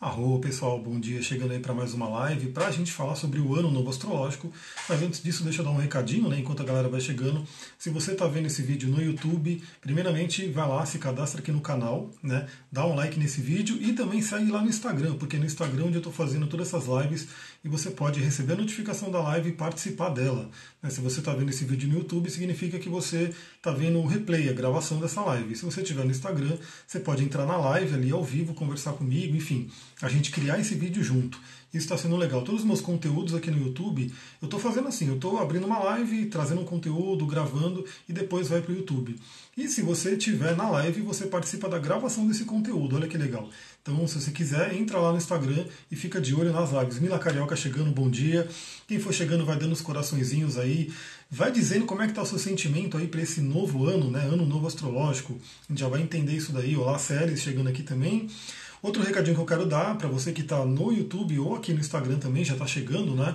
Arro, pessoal, bom dia. Chegando aí para mais uma live para a gente falar sobre o ano novo astrológico. Mas antes disso, deixa eu dar um recadinho, né? Enquanto a galera vai chegando. Se você está vendo esse vídeo no YouTube, primeiramente vai lá, se cadastra aqui no canal, né? Dá um like nesse vídeo e também segue lá no Instagram, porque é no Instagram onde eu estou fazendo todas essas lives e você pode receber a notificação da live e participar dela. Né? Se você está vendo esse vídeo no YouTube, significa que você está vendo o replay, a gravação dessa live. Se você estiver no Instagram, você pode entrar na live ali ao vivo, conversar comigo, enfim a gente criar esse vídeo junto. Isso está sendo legal. Todos os meus conteúdos aqui no YouTube, eu estou fazendo assim, eu estou abrindo uma live, trazendo um conteúdo, gravando e depois vai para o YouTube. E se você estiver na live, você participa da gravação desse conteúdo. Olha que legal. Então, se você quiser, entra lá no Instagram e fica de olho nas lives. Mila Carioca chegando, bom dia. Quem for chegando vai dando os coraçõezinhos aí. Vai dizendo como é que está o seu sentimento aí para esse novo ano, né? Ano novo astrológico. A gente já vai entender isso daí. Olá, Séries chegando aqui também. Outro recadinho que eu quero dar para você que está no YouTube ou aqui no Instagram também, já está chegando, né?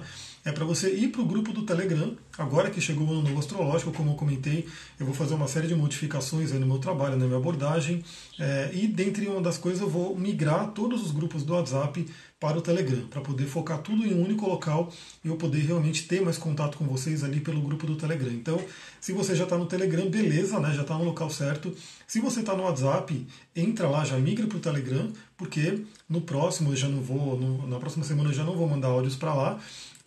É para você ir para o grupo do Telegram. Agora que chegou o ano novo astrológico, como eu comentei, eu vou fazer uma série de modificações no meu trabalho, na minha abordagem. É, e dentre uma das coisas, eu vou migrar todos os grupos do WhatsApp para o Telegram, para poder focar tudo em um único local e eu poder realmente ter mais contato com vocês ali pelo grupo do Telegram. Então, se você já está no Telegram, beleza, né? já está no local certo. Se você está no WhatsApp, entra lá, já migra para o Telegram, porque no próximo eu já não vou, no, na próxima semana eu já não vou mandar áudios para lá.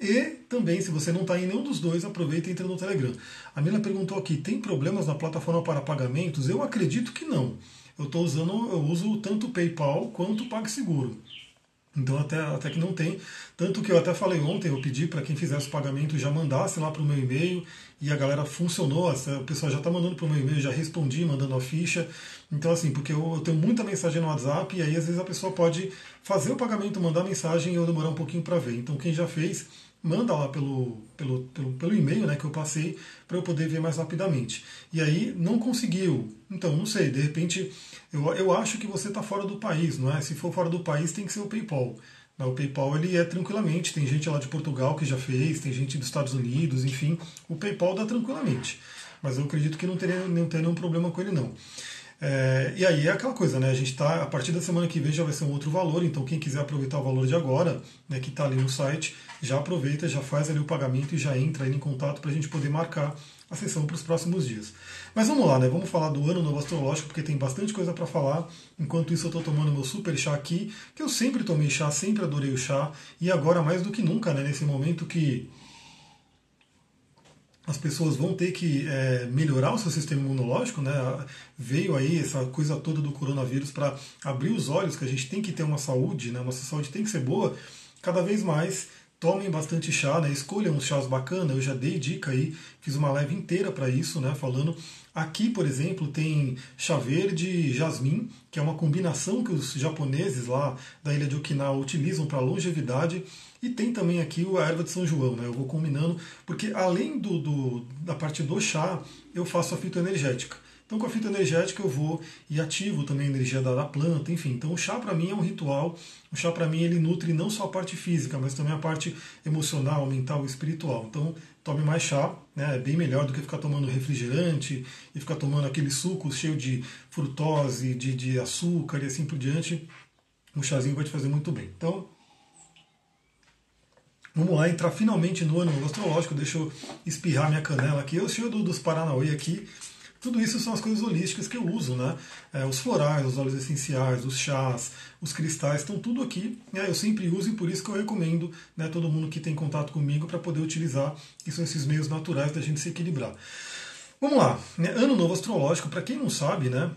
E também, se você não está em nenhum dos dois, aproveita e entra no Telegram. A Mila perguntou aqui: tem problemas na plataforma para pagamentos? Eu acredito que não. Eu estou usando, eu uso tanto o PayPal quanto o PagSeguro. Então até, até que não tem. Tanto que eu até falei ontem, eu pedi para quem fizesse o pagamento já mandasse lá para o meu e-mail e a galera funcionou, o pessoal já está mandando para o meu e-mail, já respondi, mandando a ficha. Então assim, porque eu, eu, tenho muita mensagem no WhatsApp e aí às vezes a pessoa pode fazer o pagamento, mandar mensagem e eu demorar um pouquinho para ver. Então quem já fez, manda lá pelo, pelo, pelo, pelo e-mail né, que eu passei para eu poder ver mais rapidamente. E aí não conseguiu. Então, não sei, de repente, eu, eu acho que você está fora do país, não é? Se for fora do país, tem que ser o PayPal. O PayPal ele é tranquilamente, tem gente lá de Portugal que já fez, tem gente dos Estados Unidos, enfim, o PayPal dá tranquilamente. Mas eu acredito que não teria, não teria nenhum problema com ele não. É, e aí é aquela coisa, né? A gente está, a partir da semana que vem já vai ser um outro valor, então quem quiser aproveitar o valor de agora, né, que está ali no site, já aproveita, já faz ali o pagamento e já entra em contato para a gente poder marcar a sessão para os próximos dias. Mas vamos lá, né? Vamos falar do ano novo astrológico, porque tem bastante coisa para falar. Enquanto isso, eu estou tomando meu super chá aqui, que eu sempre tomei chá, sempre adorei o chá, e agora mais do que nunca, né? Nesse momento que as pessoas vão ter que é, melhorar o seu sistema imunológico, né? Veio aí essa coisa toda do coronavírus para abrir os olhos que a gente tem que ter uma saúde, né? Nossa saúde tem que ser boa. Cada vez mais tomem bastante chá, né? Escolham uns chás bacanas. Eu já dei dica aí, fiz uma live inteira para isso, né? Falando aqui, por exemplo, tem chá verde e jasmim, que é uma combinação que os japoneses lá da ilha de Okinawa utilizam para longevidade. E tem também aqui a erva de São João, né? Eu vou combinando, porque além do, do da parte do chá, eu faço a fitoenergética. Então, com a fita energética, eu vou e ativo também a energia da, da planta, enfim. Então, o chá para mim é um ritual. O chá para mim ele nutre não só a parte física, mas também a parte emocional, mental e espiritual. Então, tome mais chá, né? É bem melhor do que ficar tomando refrigerante e ficar tomando aquele suco cheio de frutose, de, de açúcar e assim por diante. O chazinho vai te fazer muito bem. Então, Vamos lá, entrar finalmente no ano astrológico. Deixa eu espirrar minha canela aqui. Eu sou do, dos Paranauê aqui. Tudo isso são as coisas holísticas que eu uso, né? É, os florais, os óleos essenciais, os chás, os cristais, estão tudo aqui. Né? Eu sempre uso e por isso que eu recomendo né, todo mundo que tem contato comigo para poder utilizar, que são esses meios naturais da gente se equilibrar. Vamos lá, né? ano novo astrológico, para quem não sabe, né?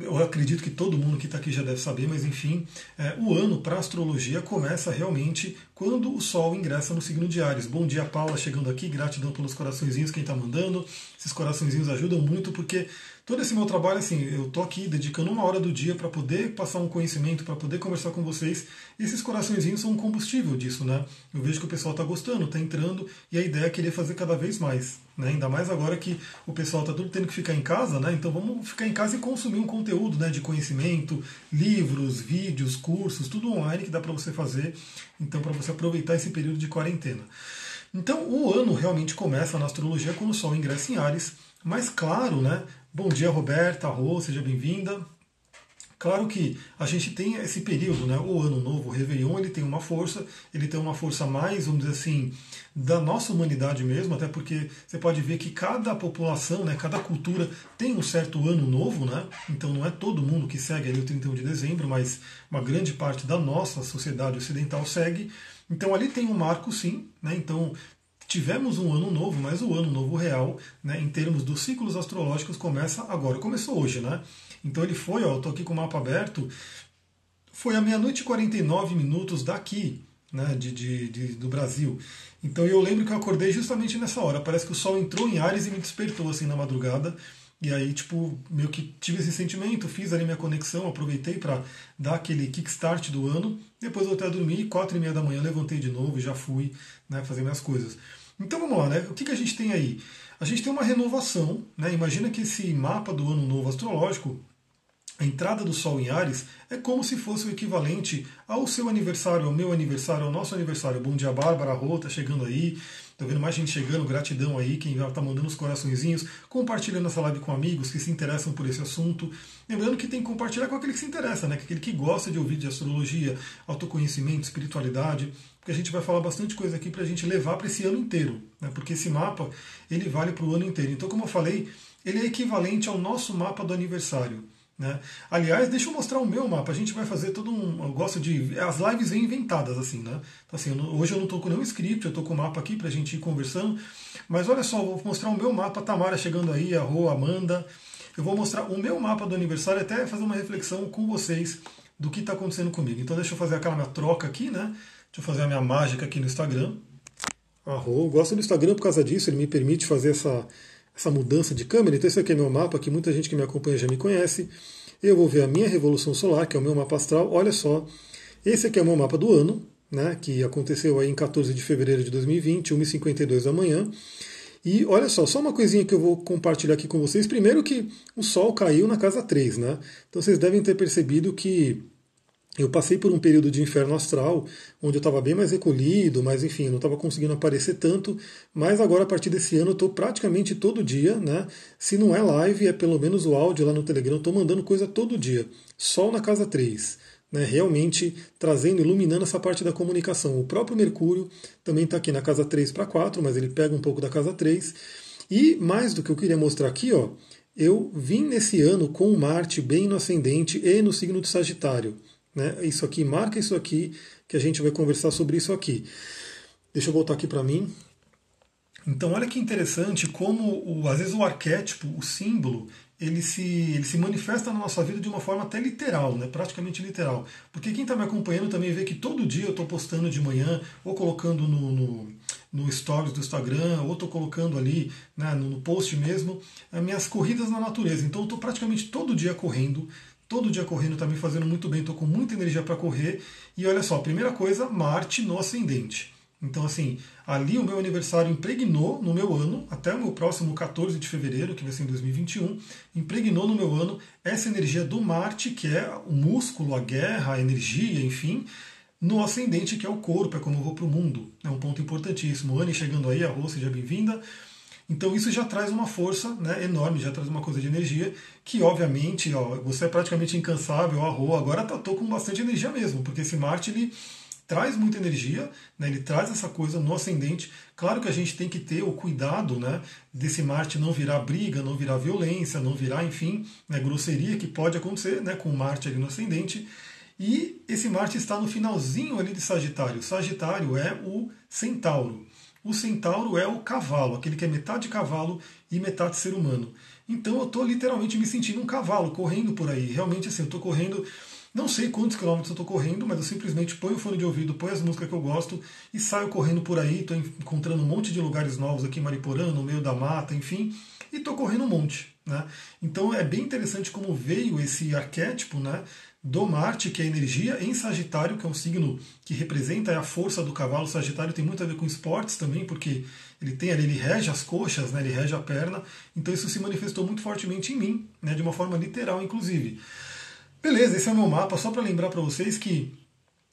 Eu acredito que todo mundo que está aqui já deve saber, mas enfim, é, o ano para astrologia começa realmente quando o Sol ingressa no signo de Ares. Bom dia, Paula, chegando aqui, gratidão pelos coraçõezinhos, quem está mandando. Esses coraçõezinhos ajudam muito, porque todo esse meu trabalho, assim, eu tô aqui dedicando uma hora do dia para poder passar um conhecimento, para poder conversar com vocês. Esses coraçõezinhos são um combustível disso, né? Eu vejo que o pessoal está gostando, está entrando, e a ideia é querer fazer cada vez mais. Né? Ainda mais agora que o pessoal está tudo tendo que ficar em casa, né? Então vamos ficar em casa e consumir um conteúdo né, de conhecimento, livros, vídeos, cursos, tudo online que dá para você fazer. Então, para você aproveitar esse período de quarentena. Então, o ano realmente começa na astrologia quando o Sol ingressa em Ares. Mas claro, né? Bom dia, Roberta, Rô, seja bem-vinda. Claro que a gente tem esse período, né? O ano novo, o Réveillon, ele tem uma força, ele tem uma força mais, vamos dizer assim, da nossa humanidade mesmo, até porque você pode ver que cada população, né, cada cultura tem um certo ano novo, né? Então não é todo mundo que segue ali o 31 de dezembro, mas uma grande parte da nossa sociedade ocidental segue. Então ali tem um marco sim, né? Então tivemos um ano novo, mas o ano novo real, né, em termos dos ciclos astrológicos, começa agora. Começou hoje, né? Então ele foi, ó, eu tô aqui com o mapa aberto, foi a meia-noite e 49 minutos daqui, né, de, de, de, do Brasil. Então eu lembro que eu acordei justamente nessa hora. Parece que o sol entrou em Ares e me despertou assim na madrugada. E aí, tipo, meio que tive esse sentimento, fiz ali minha conexão, aproveitei para dar aquele kickstart do ano. Depois voltei a dormir, quatro e meia da manhã levantei de novo e já fui né, fazer minhas coisas. Então vamos lá, né? O que, que a gente tem aí? A gente tem uma renovação, né? Imagina que esse mapa do ano novo astrológico a entrada do Sol em Ares é como se fosse o equivalente ao seu aniversário, ao meu aniversário, ao nosso aniversário. Bom dia, Bárbara, Rô, tá chegando aí. Tô vendo mais gente chegando, gratidão aí, quem já tá mandando os coraçõezinhos, compartilhando essa live com amigos que se interessam por esse assunto. Lembrando que tem que compartilhar com aquele que se interessa, né? Com aquele que gosta de ouvir de astrologia, autoconhecimento, espiritualidade, porque a gente vai falar bastante coisa aqui para a gente levar para esse ano inteiro, né? Porque esse mapa ele vale para o ano inteiro. Então, como eu falei, ele é equivalente ao nosso mapa do aniversário. Né? Aliás, deixa eu mostrar o meu mapa. A gente vai fazer todo um. Eu gosto de. As lives vêm inventadas, assim, né? Então, assim, hoje eu não estou com nenhum script, eu estou com o mapa aqui para a gente ir conversando. Mas olha só, vou mostrar o meu mapa. Tamara chegando aí, a Rô, Amanda. Eu vou mostrar o meu mapa do aniversário, até fazer uma reflexão com vocês do que está acontecendo comigo. Então, deixa eu fazer aquela minha troca aqui, né? Deixa eu fazer a minha mágica aqui no Instagram. A Rô, gosto do Instagram por causa disso, ele me permite fazer essa essa mudança de câmera. Então esse aqui é meu mapa, que muita gente que me acompanha já me conhece. Eu vou ver a minha revolução solar, que é o meu mapa astral. Olha só, esse aqui é o meu mapa do ano, né, que aconteceu aí em 14 de fevereiro de 2020, 1h52 da manhã. E olha só, só uma coisinha que eu vou compartilhar aqui com vocês. Primeiro que o Sol caiu na casa 3, né? Então vocês devem ter percebido que eu passei por um período de inferno astral, onde eu estava bem mais recolhido, mas enfim, não estava conseguindo aparecer tanto. Mas agora, a partir desse ano, eu estou praticamente todo dia, né? Se não é live, é pelo menos o áudio lá no Telegram. Eu estou mandando coisa todo dia. Sol na casa 3. Né, realmente trazendo, iluminando essa parte da comunicação. O próprio Mercúrio também está aqui na casa 3 para 4, mas ele pega um pouco da casa 3. E mais do que eu queria mostrar aqui, ó, eu vim nesse ano com o Marte bem no ascendente e no signo de Sagitário. Né? Isso aqui, marca isso aqui, que a gente vai conversar sobre isso aqui. Deixa eu voltar aqui para mim. Então, olha que interessante como, o, às vezes, o arquétipo, o símbolo, ele se, ele se manifesta na nossa vida de uma forma até literal, né? praticamente literal. Porque quem está me acompanhando também vê que todo dia eu estou postando de manhã, ou colocando no, no, no stories do Instagram, ou estou colocando ali né, no post mesmo, as minhas corridas na natureza. Então eu estou praticamente todo dia correndo, todo dia correndo está me fazendo muito bem, estou com muita energia para correr. E olha só, primeira coisa, Marte no ascendente. Então, assim, ali o meu aniversário impregnou no meu ano, até o meu próximo 14 de fevereiro, que vai ser em 2021, impregnou no meu ano essa energia do Marte, que é o músculo, a guerra, a energia, enfim, no ascendente, que é o corpo, é como eu vou para o mundo. É um ponto importantíssimo. Anne chegando aí, a Rô, seja bem-vinda. Então isso já traz uma força né, enorme, já traz uma coisa de energia que obviamente ó, você é praticamente incansável, arro, agora tá, tô com bastante energia mesmo, porque esse Marte ele traz muita energia, né, ele traz essa coisa no ascendente. Claro que a gente tem que ter o cuidado né, desse Marte não virar briga, não virar violência, não virar, enfim, né, grosseria que pode acontecer né, com Marte ali no ascendente. E esse Marte está no finalzinho ali de Sagitário. Sagitário é o Centauro o centauro é o cavalo, aquele que é metade cavalo e metade ser humano. Então eu estou literalmente me sentindo um cavalo correndo por aí. Realmente assim, eu estou correndo, não sei quantos quilômetros eu estou correndo, mas eu simplesmente ponho o fone de ouvido, ponho as músicas que eu gosto e saio correndo por aí. Estou encontrando um monte de lugares novos aqui em Mariporã, no meio da mata, enfim, e estou correndo um monte. Né? Então é bem interessante como veio esse arquétipo, né? Do Marte, que é energia, em Sagitário, que é um signo que representa a força do cavalo. Sagitário tem muito a ver com esportes também, porque ele tem ali, ele rege as coxas, né, ele rege a perna. Então isso se manifestou muito fortemente em mim, né, de uma forma literal, inclusive. Beleza, esse é o meu mapa, só para lembrar para vocês que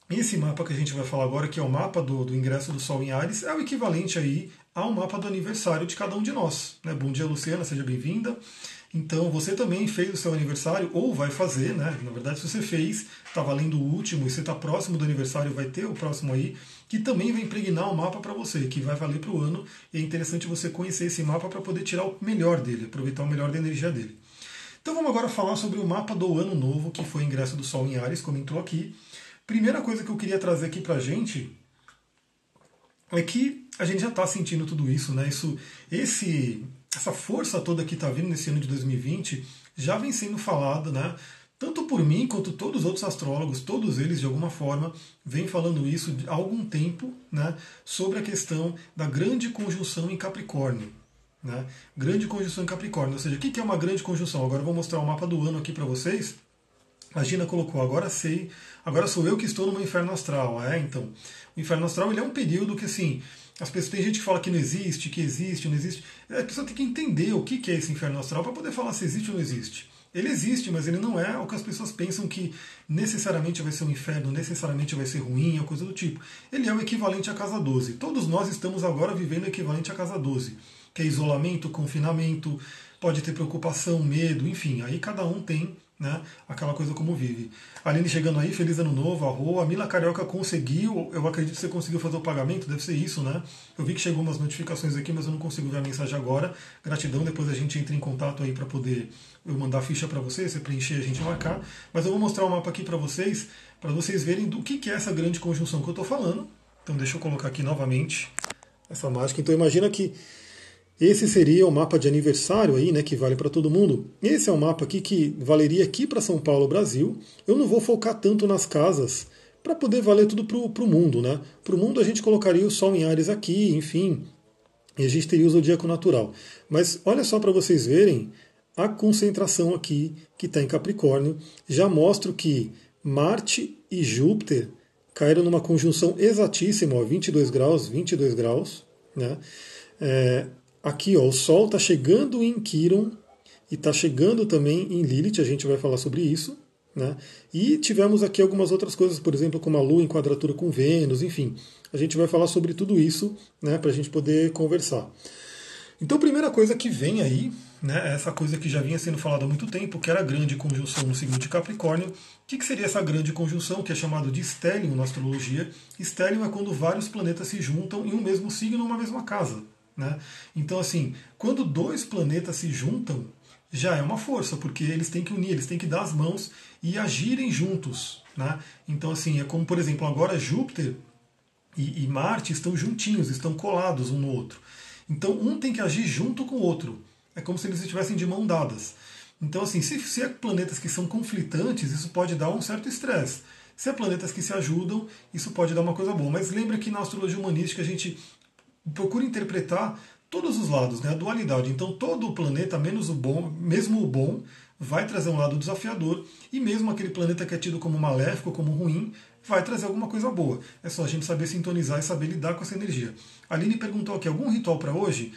esse mapa que a gente vai falar agora, que é o mapa do, do ingresso do Sol em Ares, é o equivalente aí ao mapa do aniversário de cada um de nós. Né? Bom dia, Luciana, seja bem-vinda. Então, você também fez o seu aniversário, ou vai fazer, né? Na verdade, se você fez, está valendo o último, e você está próximo do aniversário, vai ter o próximo aí, que também vai impregnar o mapa para você, que vai valer para o ano. E é interessante você conhecer esse mapa para poder tirar o melhor dele, aproveitar o melhor da energia dele. Então vamos agora falar sobre o mapa do ano novo, que foi o ingresso do Sol em Ares, comentou aqui. Primeira coisa que eu queria trazer aqui para a gente é que a gente já está sentindo tudo isso, né? Isso, esse, essa força toda que está vindo nesse ano de 2020 já vem sendo falada, né? Tanto por mim quanto todos os outros astrólogos, todos eles de alguma forma vêm falando isso há algum tempo, né? Sobre a questão da grande conjunção em Capricórnio. Né? Grande conjunção em Capricórnio, ou seja, o que é uma grande conjunção? Agora eu vou mostrar o mapa do ano aqui para vocês. A Gina colocou, agora sei, agora sou eu que estou no inferno astral. É, então, o inferno astral ele é um período que assim, as pessoas tem gente que fala que não existe, que existe, não existe. A pessoa tem que entender o que é esse inferno astral para poder falar se existe ou não existe. Ele existe, mas ele não é o que as pessoas pensam que necessariamente vai ser um inferno, necessariamente vai ser ruim, ou coisa do tipo. Ele é o equivalente à casa 12. Todos nós estamos agora vivendo o equivalente à casa 12, que é isolamento, confinamento, pode ter preocupação, medo, enfim. Aí cada um tem né? Aquela coisa como vive. Aline chegando aí, feliz ano novo, arroa. A Mila Carioca conseguiu, eu acredito que você conseguiu fazer o pagamento, deve ser isso, né? Eu vi que chegou umas notificações aqui, mas eu não consigo ver a mensagem agora. Gratidão, depois a gente entra em contato aí para poder eu mandar a ficha para vocês, você preencher, a gente marcar. Mas eu vou mostrar o mapa aqui para vocês, para vocês verem do que, que é essa grande conjunção que eu estou falando. Então deixa eu colocar aqui novamente essa mágica. Então imagina que esse seria o mapa de aniversário aí, né, que vale para todo mundo. Esse é o mapa aqui que valeria aqui para São Paulo, Brasil. Eu não vou focar tanto nas casas para poder valer tudo para o mundo, né? Para o mundo a gente colocaria o Sol em Ares aqui, enfim, e a gente teria o zodíaco natural. Mas olha só para vocês verem a concentração aqui que está em Capricórnio. Já mostro que Marte e Júpiter caíram numa conjunção exatíssima, ó, 22 graus, 22 graus, né? É, Aqui, ó, o Sol está chegando em Quiron e está chegando também em Lilith, a gente vai falar sobre isso. Né? E tivemos aqui algumas outras coisas, por exemplo, como a Lua em quadratura com Vênus, enfim. A gente vai falar sobre tudo isso né, para a gente poder conversar. Então, primeira coisa que vem aí, né, é essa coisa que já vinha sendo falada há muito tempo, que era a grande conjunção no signo de Capricórnio. O que, que seria essa grande conjunção, que é chamado de stellium na astrologia? Stellium é quando vários planetas se juntam em um mesmo signo, numa mesma casa. Né? Então, assim, quando dois planetas se juntam, já é uma força, porque eles têm que unir, eles têm que dar as mãos e agirem juntos. Né? Então, assim, é como, por exemplo, agora Júpiter e, e Marte estão juntinhos, estão colados um no outro. Então, um tem que agir junto com o outro. É como se eles estivessem de mão dadas. Então, assim, se, se é planetas que são conflitantes, isso pode dar um certo estresse. Se é planetas que se ajudam, isso pode dar uma coisa boa. Mas lembra que na astrologia humanística a gente procura interpretar todos os lados, né? a dualidade. Então todo o planeta, menos o bom, mesmo o bom, vai trazer um lado desafiador, e mesmo aquele planeta que é tido como maléfico, como ruim, vai trazer alguma coisa boa. É só a gente saber sintonizar e saber lidar com essa energia. A Aline perguntou aqui, algum ritual para hoje?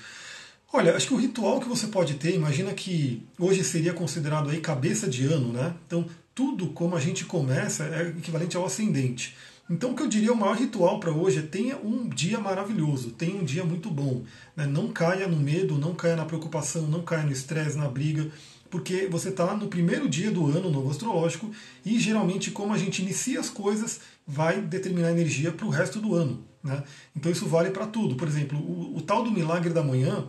Olha, acho que o ritual que você pode ter, imagina que hoje seria considerado aí cabeça de ano, né? Então, tudo como a gente começa é equivalente ao ascendente. Então, o que eu diria, o maior ritual para hoje é tenha um dia maravilhoso, tenha um dia muito bom. Né? Não caia no medo, não caia na preocupação, não caia no estresse, na briga, porque você está no primeiro dia do ano novo astrológico e geralmente, como a gente inicia as coisas, vai determinar energia para o resto do ano. Né? Então, isso vale para tudo. Por exemplo, o, o tal do milagre da manhã,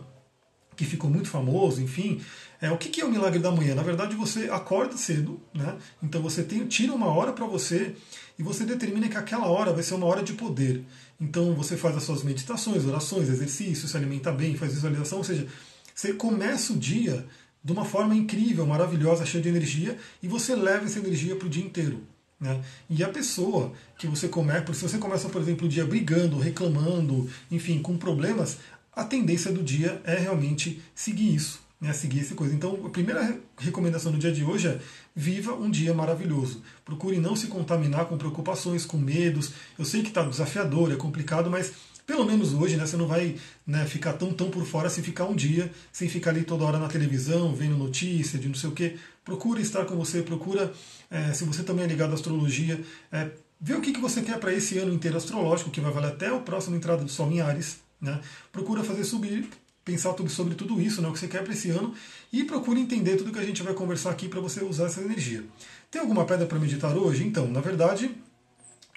que ficou muito famoso, enfim, é, o que, que é o milagre da manhã? Na verdade, você acorda cedo, né? então você tem, tira uma hora para você e você determina que aquela hora vai ser uma hora de poder. Então você faz as suas meditações, orações, exercícios, se alimenta bem, faz visualização, ou seja, você começa o dia de uma forma incrível, maravilhosa, cheia de energia, e você leva essa energia para o dia inteiro. Né? E a pessoa que você começa, se você começa, por exemplo, o dia brigando, reclamando, enfim, com problemas, a tendência do dia é realmente seguir isso né, seguir essa coisa. Então, a primeira recomendação do dia de hoje é viva um dia maravilhoso. Procure não se contaminar com preocupações, com medos. Eu sei que está desafiador, é complicado, mas pelo menos hoje, né, você não vai né, ficar tão, tão por fora se ficar um dia, sem ficar ali toda hora na televisão, vendo notícia de não sei o que. Procura estar com você, procura, é, se você também é ligado à astrologia, é, ver o que, que você quer para esse ano inteiro astrológico, que vai valer até o próximo entrada do Sol em Ares. Né? Procura fazer subir, pensar sobre tudo isso, né, o que você quer para esse ano, e procura entender tudo que a gente vai conversar aqui para você usar essa energia. Tem alguma pedra para meditar hoje? Então, na verdade,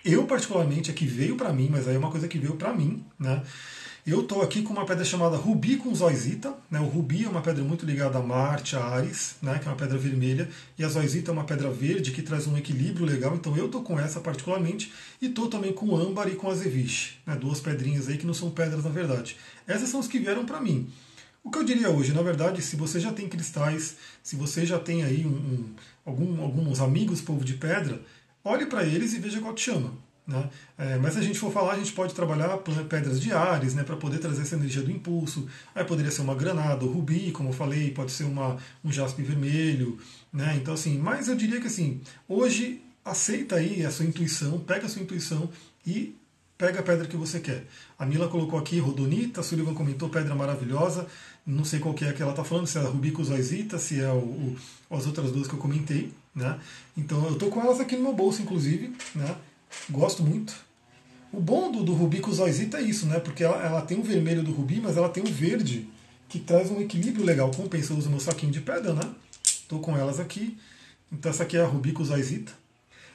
eu, particularmente, é que veio para mim, mas aí é uma coisa que veio para mim, né? Eu estou aqui com uma pedra chamada Rubi com Zoisita. Né? O Rubi é uma pedra muito ligada a Marte, a Ares, né? que é uma pedra vermelha, e a Zoisita é uma pedra verde que traz um equilíbrio legal. Então eu estou com essa particularmente, e estou também com âmbar e com azeviche, né? duas pedrinhas aí que não são pedras na verdade. Essas são as que vieram para mim. O que eu diria hoje, na verdade, se você já tem cristais, se você já tem aí um, um, algum, alguns amigos povo de pedra, olhe para eles e veja qual te chama. Né? É, mas se a gente for falar, a gente pode trabalhar pedras de Ares né, para poder trazer essa energia do impulso. Aí poderia ser uma granada, rubi, como eu falei, pode ser uma, um jaspe vermelho. Né? Então, assim, mas eu diria que assim, hoje aceita aí a sua intuição, pega a sua intuição e pega a pedra que você quer. A Mila colocou aqui rodonita, a Sullivan comentou pedra maravilhosa. Não sei qual que é que ela está falando, se é a Rubi Zoisita, se é o, o, as outras duas que eu comentei. Né? Então eu estou com elas aqui no meu bolso, inclusive. Né? Gosto muito. O bom do, do Rubi Zoisita é isso, né? Porque ela, ela, tem o vermelho do Rubi, mas ela tem o verde, que traz um equilíbrio legal. Compensa, eu uso meu saquinho de pedra, né? Estou com elas aqui. Então essa aqui é a Rubi Zoisita.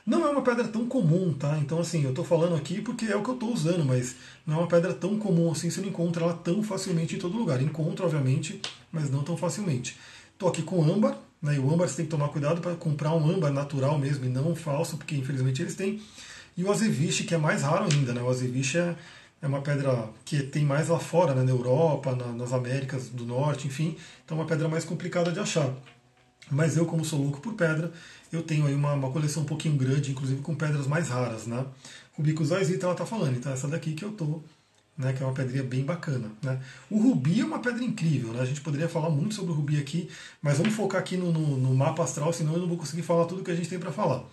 Não é uma pedra tão comum, tá? Então, assim, eu estou falando aqui porque é o que eu estou usando, mas não é uma pedra tão comum assim, você não encontra ela tão facilmente em todo lugar. Encontro, obviamente, mas não tão facilmente. Estou aqui com âmbar, né? E o âmbar você tem que tomar cuidado para comprar um âmbar natural mesmo e não falso, porque infelizmente eles têm. E o azeviche, que é mais raro ainda, né? O azeviche é, é uma pedra que tem mais lá fora, né? na Europa, na, nas Américas do Norte, enfim. Então é uma pedra mais complicada de achar. Mas eu, como sou louco por pedra, eu tenho aí uma, uma coleção um pouquinho grande, inclusive com pedras mais raras, né? Rubicosóisita ela está falando, então essa daqui que eu tô, né, que é uma pedrinha bem bacana. Né? O rubi é uma pedra incrível, né? a gente poderia falar muito sobre o rubi aqui, mas vamos focar aqui no, no, no mapa astral, senão eu não vou conseguir falar tudo que a gente tem para falar.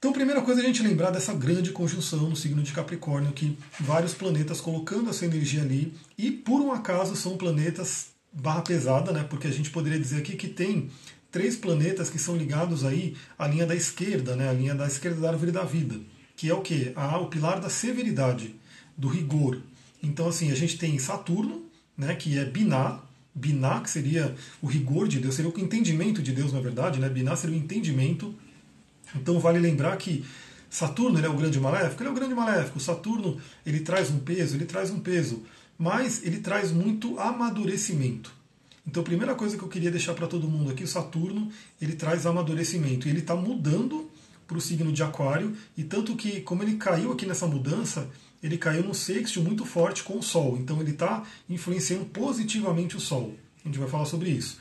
Então, primeira coisa é a gente lembrar dessa grande conjunção no signo de Capricórnio, que vários planetas colocando essa energia ali, e por um acaso são planetas barra pesada, né? Porque a gente poderia dizer aqui que tem três planetas que são ligados aí à linha da esquerda, né? A linha da esquerda da árvore da vida, que é o que? O pilar da severidade, do rigor. Então, assim, a gente tem Saturno, né? Que é Biná, Biná, que seria o rigor de Deus, seria o entendimento de Deus, na verdade, né? Biná seria o entendimento então vale lembrar que Saturno ele é o grande maléfico, ele é o grande maléfico. Saturno ele traz um peso, ele traz um peso, mas ele traz muito amadurecimento. Então a primeira coisa que eu queria deixar para todo mundo aqui, o Saturno ele traz amadurecimento e ele está mudando para o signo de Aquário e tanto que como ele caiu aqui nessa mudança, ele caiu num sexto muito forte com o Sol. Então ele está influenciando positivamente o Sol. A gente vai falar sobre isso.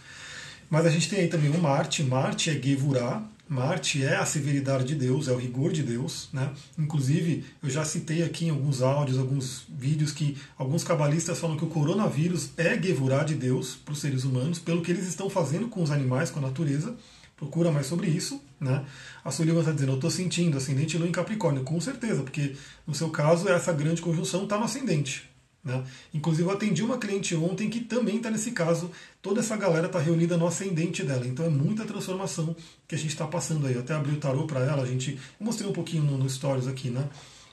Mas a gente tem aí também o Marte. Marte é Gevurah, Marte é a severidade de Deus, é o rigor de Deus. Né? Inclusive, eu já citei aqui em alguns áudios, alguns vídeos, que alguns cabalistas falam que o coronavírus é Gevurah de Deus para os seres humanos, pelo que eles estão fazendo com os animais, com a natureza. Procura mais sobre isso. Né? A Sullivan está dizendo, eu estou sentindo ascendente lua em Capricórnio. Com certeza, porque no seu caso, essa grande conjunção está no ascendente. Né? Inclusive, eu atendi uma cliente ontem que também está nesse caso. Toda essa galera está reunida no ascendente dela. Então, é muita transformação que a gente está passando aí. Eu até abri o tarô para ela, a gente mostrei um pouquinho no, no Stories aqui, né?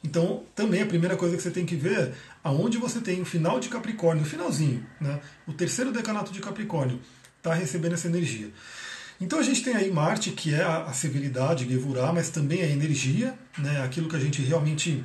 Então, também a primeira coisa que você tem que ver é aonde você tem o final de Capricórnio, o finalzinho, né? O terceiro decanato de Capricórnio está recebendo essa energia. Então a gente tem aí Marte, que é a, a severidade, Gevurah, mas também a energia, né? aquilo que a gente realmente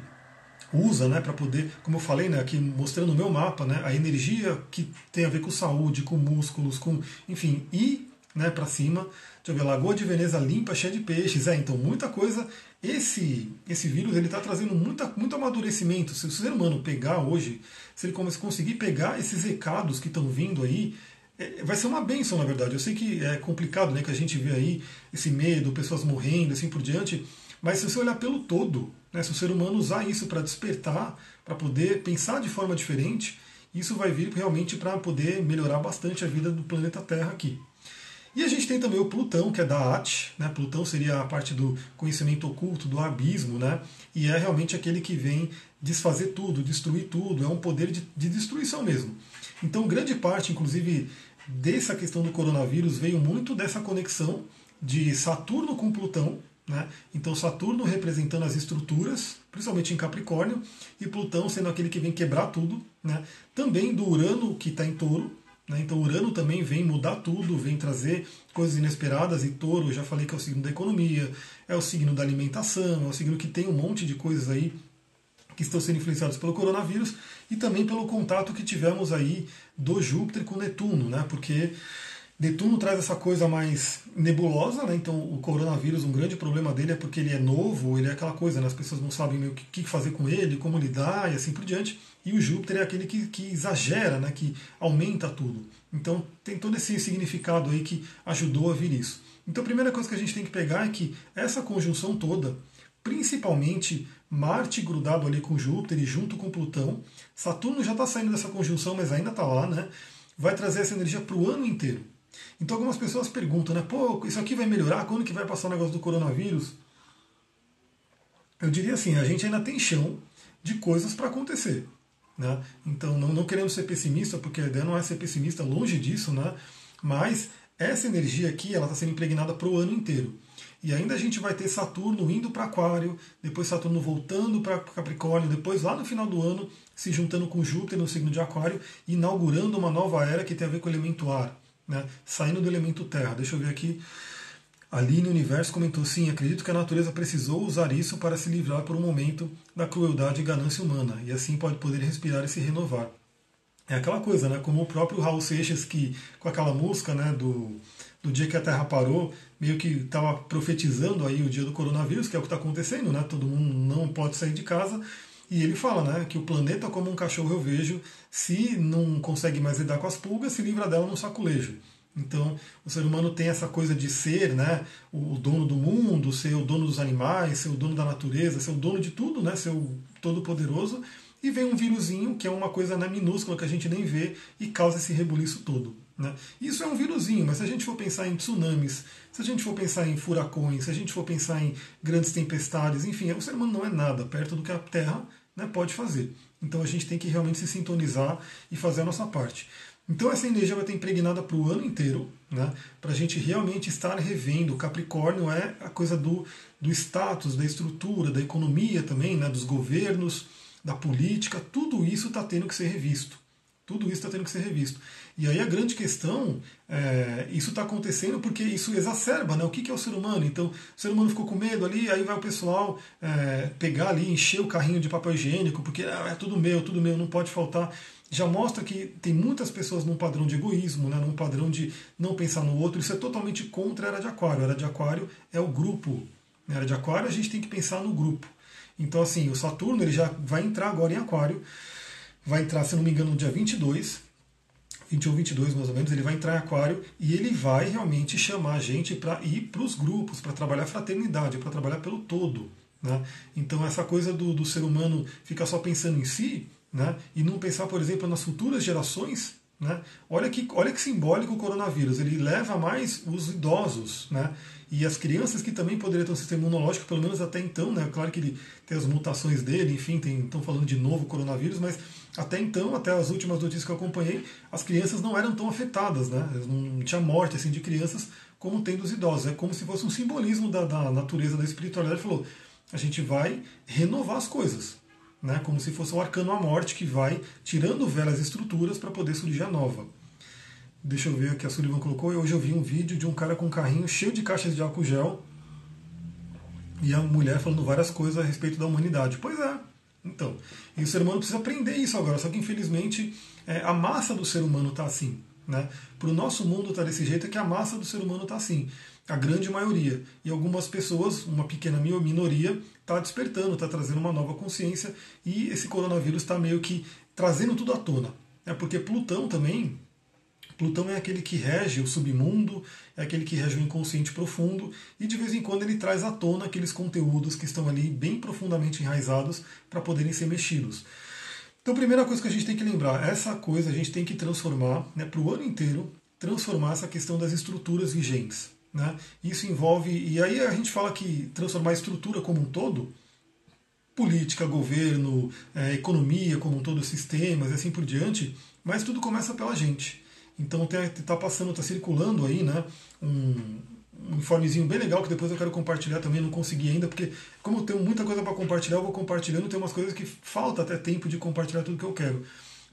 usa né, para poder, como eu falei, né, aqui mostrando o meu mapa, né, a energia que tem a ver com saúde, com músculos, com enfim, ir né, para cima. Deixa eu ver, Lagoa de Veneza limpa, cheia de peixes. É, então muita coisa. Esse esse vírus ele está trazendo muita, muito amadurecimento. Se o ser humano pegar hoje, se ele conseguir pegar esses recados que estão vindo aí, é, vai ser uma benção, na verdade. Eu sei que é complicado, né, que a gente vê aí esse medo, pessoas morrendo, assim por diante. Mas se você olhar pelo todo, né, se o ser humano usar isso para despertar, para poder pensar de forma diferente, isso vai vir realmente para poder melhorar bastante a vida do planeta Terra aqui. E a gente tem também o Plutão, que é da At, né? Plutão seria a parte do conhecimento oculto, do abismo, né? E é realmente aquele que vem desfazer tudo, destruir tudo, é um poder de, de destruição mesmo. Então, grande parte, inclusive, dessa questão do coronavírus veio muito dessa conexão de Saturno com Plutão, né? Então, Saturno representando as estruturas, principalmente em Capricórnio, e Plutão sendo aquele que vem quebrar tudo. Né? Também do Urano, que está em touro. Né? Então, Urano também vem mudar tudo, vem trazer coisas inesperadas. E touro, já falei que é o signo da economia, é o signo da alimentação, é o signo que tem um monte de coisas aí que estão sendo influenciados pelo coronavírus e também pelo contato que tivemos aí do Júpiter com Netuno, né? Porque Netuno traz essa coisa mais nebulosa, né? então o coronavírus, um grande problema dele é porque ele é novo, ele é aquela coisa, né? as pessoas não sabem o que fazer com ele, como lidar e assim por diante. E o Júpiter é aquele que, que exagera, né? que aumenta tudo. Então tem todo esse significado aí que ajudou a vir isso. Então a primeira coisa que a gente tem que pegar é que essa conjunção toda, principalmente Marte grudado ali com Júpiter e junto com Plutão, Saturno já está saindo dessa conjunção, mas ainda está lá, né? vai trazer essa energia para o ano inteiro. Então algumas pessoas perguntam, né? Pô, isso aqui vai melhorar? Quando que vai passar o negócio do coronavírus? Eu diria assim, a gente ainda tem chão de coisas para acontecer. Né? Então não, não queremos ser pessimista, porque a ideia não é ser pessimista, longe disso, né? mas essa energia aqui ela está sendo impregnada para o ano inteiro. E ainda a gente vai ter Saturno indo para Aquário, depois Saturno voltando para Capricórnio, depois lá no final do ano se juntando com Júpiter no signo de Aquário, inaugurando uma nova era que tem a ver com o elemento ar né, saindo do elemento terra. Deixa eu ver aqui. Ali no universo comentou: sim, acredito que a natureza precisou usar isso para se livrar por um momento da crueldade e ganância humana, e assim pode poder respirar e se renovar. É aquela coisa, né? Como o próprio Raul Seixas, que com aquela música né, do, do dia que a Terra parou, meio que estava profetizando aí o dia do coronavírus, que é o que está acontecendo, né? Todo mundo não pode sair de casa. E ele fala né, que o planeta, como um cachorro eu vejo, se não consegue mais lidar com as pulgas, se livra dela num saculejo. Então, o ser humano tem essa coisa de ser né, o dono do mundo, ser o dono dos animais, ser o dono da natureza, ser o dono de tudo, né, ser o todo-poderoso. E vem um vírusinho, que é uma coisa né, minúscula que a gente nem vê, e causa esse rebuliço todo. Né? Isso é um vírusinho, mas se a gente for pensar em tsunamis, se a gente for pensar em furacões, se a gente for pensar em grandes tempestades, enfim, o ser humano não é nada perto do que a Terra né, pode fazer. Então a gente tem que realmente se sintonizar e fazer a nossa parte. Então essa energia vai estar impregnada para o ano inteiro, né, para a gente realmente estar revendo. O Capricórnio é a coisa do, do status, da estrutura, da economia também, né, dos governos, da política, tudo isso está tendo que ser revisto. Tudo isso está tendo que ser revisto. E aí a grande questão, é, isso está acontecendo porque isso exacerba né, o que, que é o ser humano. Então, o ser humano ficou com medo ali, aí vai o pessoal é, pegar ali, encher o carrinho de papel higiênico, porque ah, é tudo meu, tudo meu, não pode faltar. Já mostra que tem muitas pessoas num padrão de egoísmo, né, num padrão de não pensar no outro. Isso é totalmente contra a era de Aquário. A era de Aquário é o grupo. Na era de Aquário a gente tem que pensar no grupo. Então, assim, o Saturno ele já vai entrar agora em Aquário. Vai entrar, se não me engano, no dia 22 21, 22 mais ou menos, ele vai entrar em aquário e ele vai realmente chamar a gente para ir para os grupos, para trabalhar fraternidade, para trabalhar pelo todo. Né? Então essa coisa do, do ser humano ficar só pensando em si né? e não pensar, por exemplo, nas futuras gerações, né? Olha, que, olha que simbólico o coronavírus, ele leva mais os idosos né? e as crianças que também poderiam ter um sistema imunológico, pelo menos até então, né? claro que ele tem as mutações dele, enfim, estão falando de novo coronavírus, mas até então, até as últimas notícias que eu acompanhei, as crianças não eram tão afetadas, né? não tinha morte assim, de crianças como tem dos idosos. É como se fosse um simbolismo da, da natureza da espiritualidade. Falou, a gente vai renovar as coisas né, como se fosse um arcano à morte que vai tirando velhas estruturas para poder surgir a nova. Deixa eu ver o que a Sullivan colocou. Hoje eu vi um vídeo de um cara com um carrinho cheio de caixas de álcool gel e a mulher falando várias coisas a respeito da humanidade. Pois é. Então, e o ser humano precisa aprender isso agora, só que infelizmente é, a massa do ser humano está assim. Né? Para o nosso mundo está desse jeito é que a massa do ser humano está assim a grande maioria. E algumas pessoas, uma pequena minoria, está despertando, está trazendo uma nova consciência e esse coronavírus está meio que trazendo tudo à tona. É porque Plutão também, Plutão é aquele que rege o submundo, é aquele que rege o inconsciente profundo e de vez em quando ele traz à tona aqueles conteúdos que estão ali bem profundamente enraizados para poderem ser mexidos. Então, a primeira coisa que a gente tem que lembrar, essa coisa a gente tem que transformar né, para o ano inteiro transformar essa questão das estruturas vigentes. Né? Isso envolve, e aí a gente fala que transformar a estrutura como um todo, política, governo, é, economia como um todo, sistemas e assim por diante, mas tudo começa pela gente. Então está passando, está circulando aí né, um, um informezinho bem legal que depois eu quero compartilhar também, não consegui ainda, porque como eu tenho muita coisa para compartilhar, eu vou compartilhando, tem umas coisas que falta até tempo de compartilhar tudo que eu quero.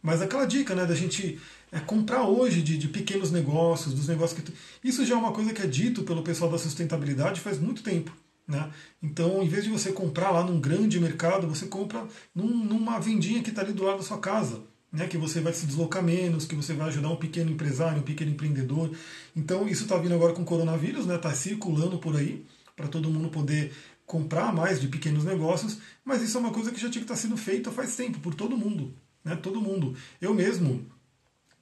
Mas aquela dica, né, da gente é, comprar hoje de, de, pequenos negócios, dos negócios que. Isso já é uma coisa que é dito pelo pessoal da sustentabilidade faz muito tempo. Né? Então, em vez de você comprar lá num grande mercado, você compra num, numa vendinha que está ali do lado da sua casa. Né, que você vai se deslocar menos, que você vai ajudar um pequeno empresário, um pequeno empreendedor. Então, isso está vindo agora com o coronavírus, está né, tá circulando por aí, para todo mundo poder comprar mais de pequenos negócios, mas isso é uma coisa que já tinha que estar tá sendo feita faz tempo, por todo mundo né? Todo mundo. Eu mesmo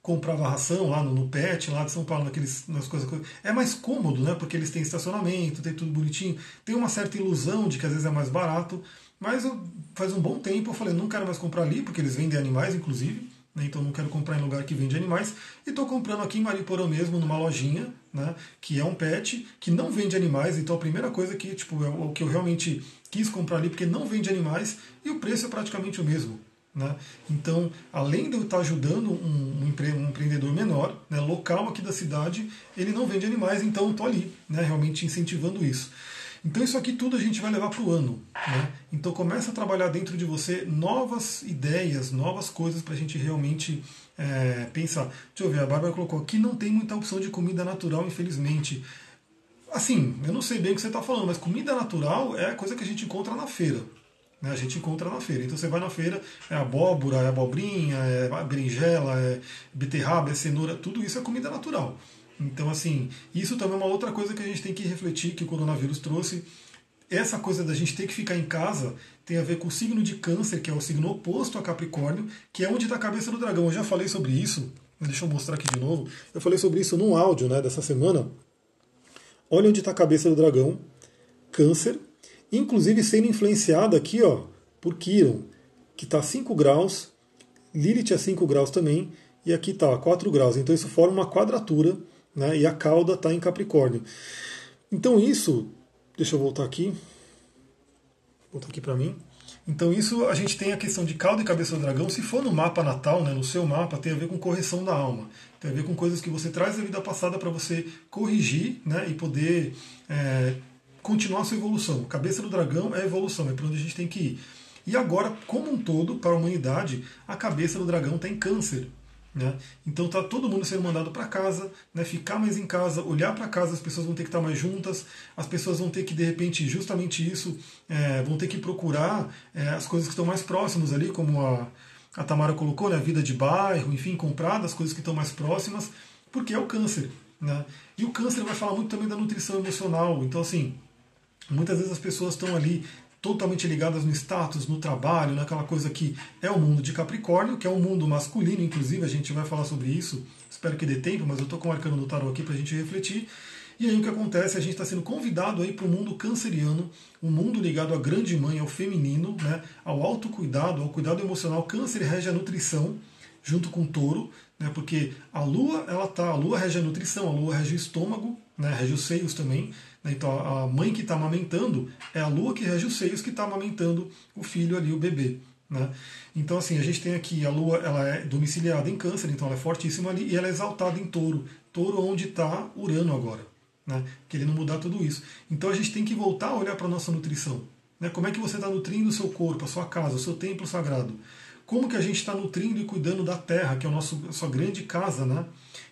comprava ração lá no, no PET, lá de São Paulo, naqueles, nas coisas. É mais cômodo, né? Porque eles têm estacionamento, tem tudo bonitinho. Tem uma certa ilusão de que às vezes é mais barato. Mas eu, faz um bom tempo eu falei, não quero mais comprar ali, porque eles vendem animais, inclusive. Né, então não quero comprar em lugar que vende animais. E estou comprando aqui em Mariporã mesmo, numa lojinha, né, que é um pet, que não vende animais. Então a primeira coisa que tipo, é o que eu realmente quis comprar ali, porque não vende animais, e o preço é praticamente o mesmo. Né? Então, além de eu estar ajudando um, um, empreendedor menor, né, local aqui da cidade, ele não vende animais, então estou ali, né, realmente incentivando isso. Então isso aqui tudo a gente vai levar para o ano. Né? Então começa a trabalhar dentro de você novas ideias, novas coisas para a gente realmente é, pensar. Deixa eu ver, a Bárbara colocou aqui não tem muita opção de comida natural, infelizmente. Assim, eu não sei bem o que você está falando, mas comida natural é coisa que a gente encontra na feira. Né, a gente encontra na feira. Então você vai na feira, é abóbora, é abobrinha, é berinjela, é beterraba, é cenoura, tudo isso é comida natural. Então, assim, isso também é uma outra coisa que a gente tem que refletir que o coronavírus trouxe. Essa coisa da gente ter que ficar em casa tem a ver com o signo de câncer, que é o signo oposto a Capricórnio, que é onde está a cabeça do dragão. Eu já falei sobre isso, deixa eu mostrar aqui de novo. Eu falei sobre isso num áudio né, dessa semana. Olha onde está a cabeça do dragão, câncer, inclusive sendo influenciada aqui ó, por Quiron, que está a 5 graus, Lilith a 5 graus também, e aqui está a 4 graus. Então isso forma uma quadratura, né, e a cauda está em Capricórnio. Então isso, deixa eu voltar aqui, voltar aqui para mim. Então isso a gente tem a questão de cauda e cabeça do dragão. Se for no mapa natal, né, no seu mapa, tem a ver com correção da alma. Tem a ver com coisas que você traz da vida passada para você corrigir né, e poder é, continuar a sua evolução. Cabeça do dragão é evolução, é para onde a gente tem que ir. E agora, como um todo, para a humanidade, a cabeça do dragão tem câncer. Né? Então tá todo mundo sendo mandado para casa, né? ficar mais em casa, olhar para casa, as pessoas vão ter que estar mais juntas, as pessoas vão ter que, de repente, justamente isso, é, vão ter que procurar é, as coisas que estão mais próximas ali, como a, a Tamara colocou, né? vida de bairro, enfim, comprar das coisas que estão mais próximas, porque é o câncer. Né? E o câncer vai falar muito também da nutrição emocional. Então, assim, Muitas vezes as pessoas estão ali totalmente ligadas no status, no trabalho, naquela coisa que é o mundo de Capricórnio, que é um mundo masculino, inclusive a gente vai falar sobre isso. Espero que dê tempo, mas eu estou com o arcano do tarot aqui para a gente refletir. E aí o que acontece? A gente está sendo convidado aí para o mundo canceriano, um mundo ligado à grande mãe, ao feminino, né, ao autocuidado, ao cuidado emocional. Câncer rege a nutrição, junto com touro, né, porque a lua, ela tá, a lua rege a nutrição, a lua rege o estômago, né, rege os seios também. Né? Então a mãe que está amamentando é a lua que rege os seios que está amamentando o filho ali, o bebê. Né? Então assim, a gente tem aqui a lua, ela é domiciliada em câncer, então ela é fortíssima ali, e ela é exaltada em touro. Touro onde está Urano agora. Né? Querendo mudar tudo isso. Então a gente tem que voltar a olhar para a nossa nutrição. Né? Como é que você está nutrindo o seu corpo, a sua casa, o seu templo sagrado? Como que a gente está nutrindo e cuidando da terra, que é a, nossa a sua grande casa, né?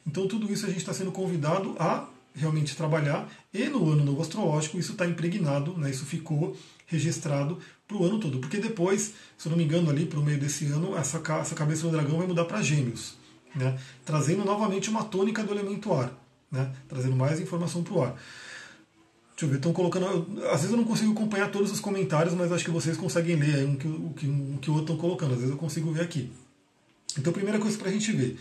Então tudo isso a gente está sendo convidado a realmente trabalhar, e no ano novo astrológico isso está impregnado, né, isso ficou registrado para o ano todo, porque depois, se eu não me engano, ali para o meio desse ano, essa, essa cabeça do dragão vai mudar para gêmeos, né, trazendo novamente uma tônica do elemento ar, né, trazendo mais informação para o ar. Deixa eu ver, estão colocando. Às vezes eu não consigo acompanhar todos os comentários, mas acho que vocês conseguem ler aí um que, o que, um que o outro estão colocando. Às vezes eu consigo ver aqui. Então, primeira coisa para a gente ver.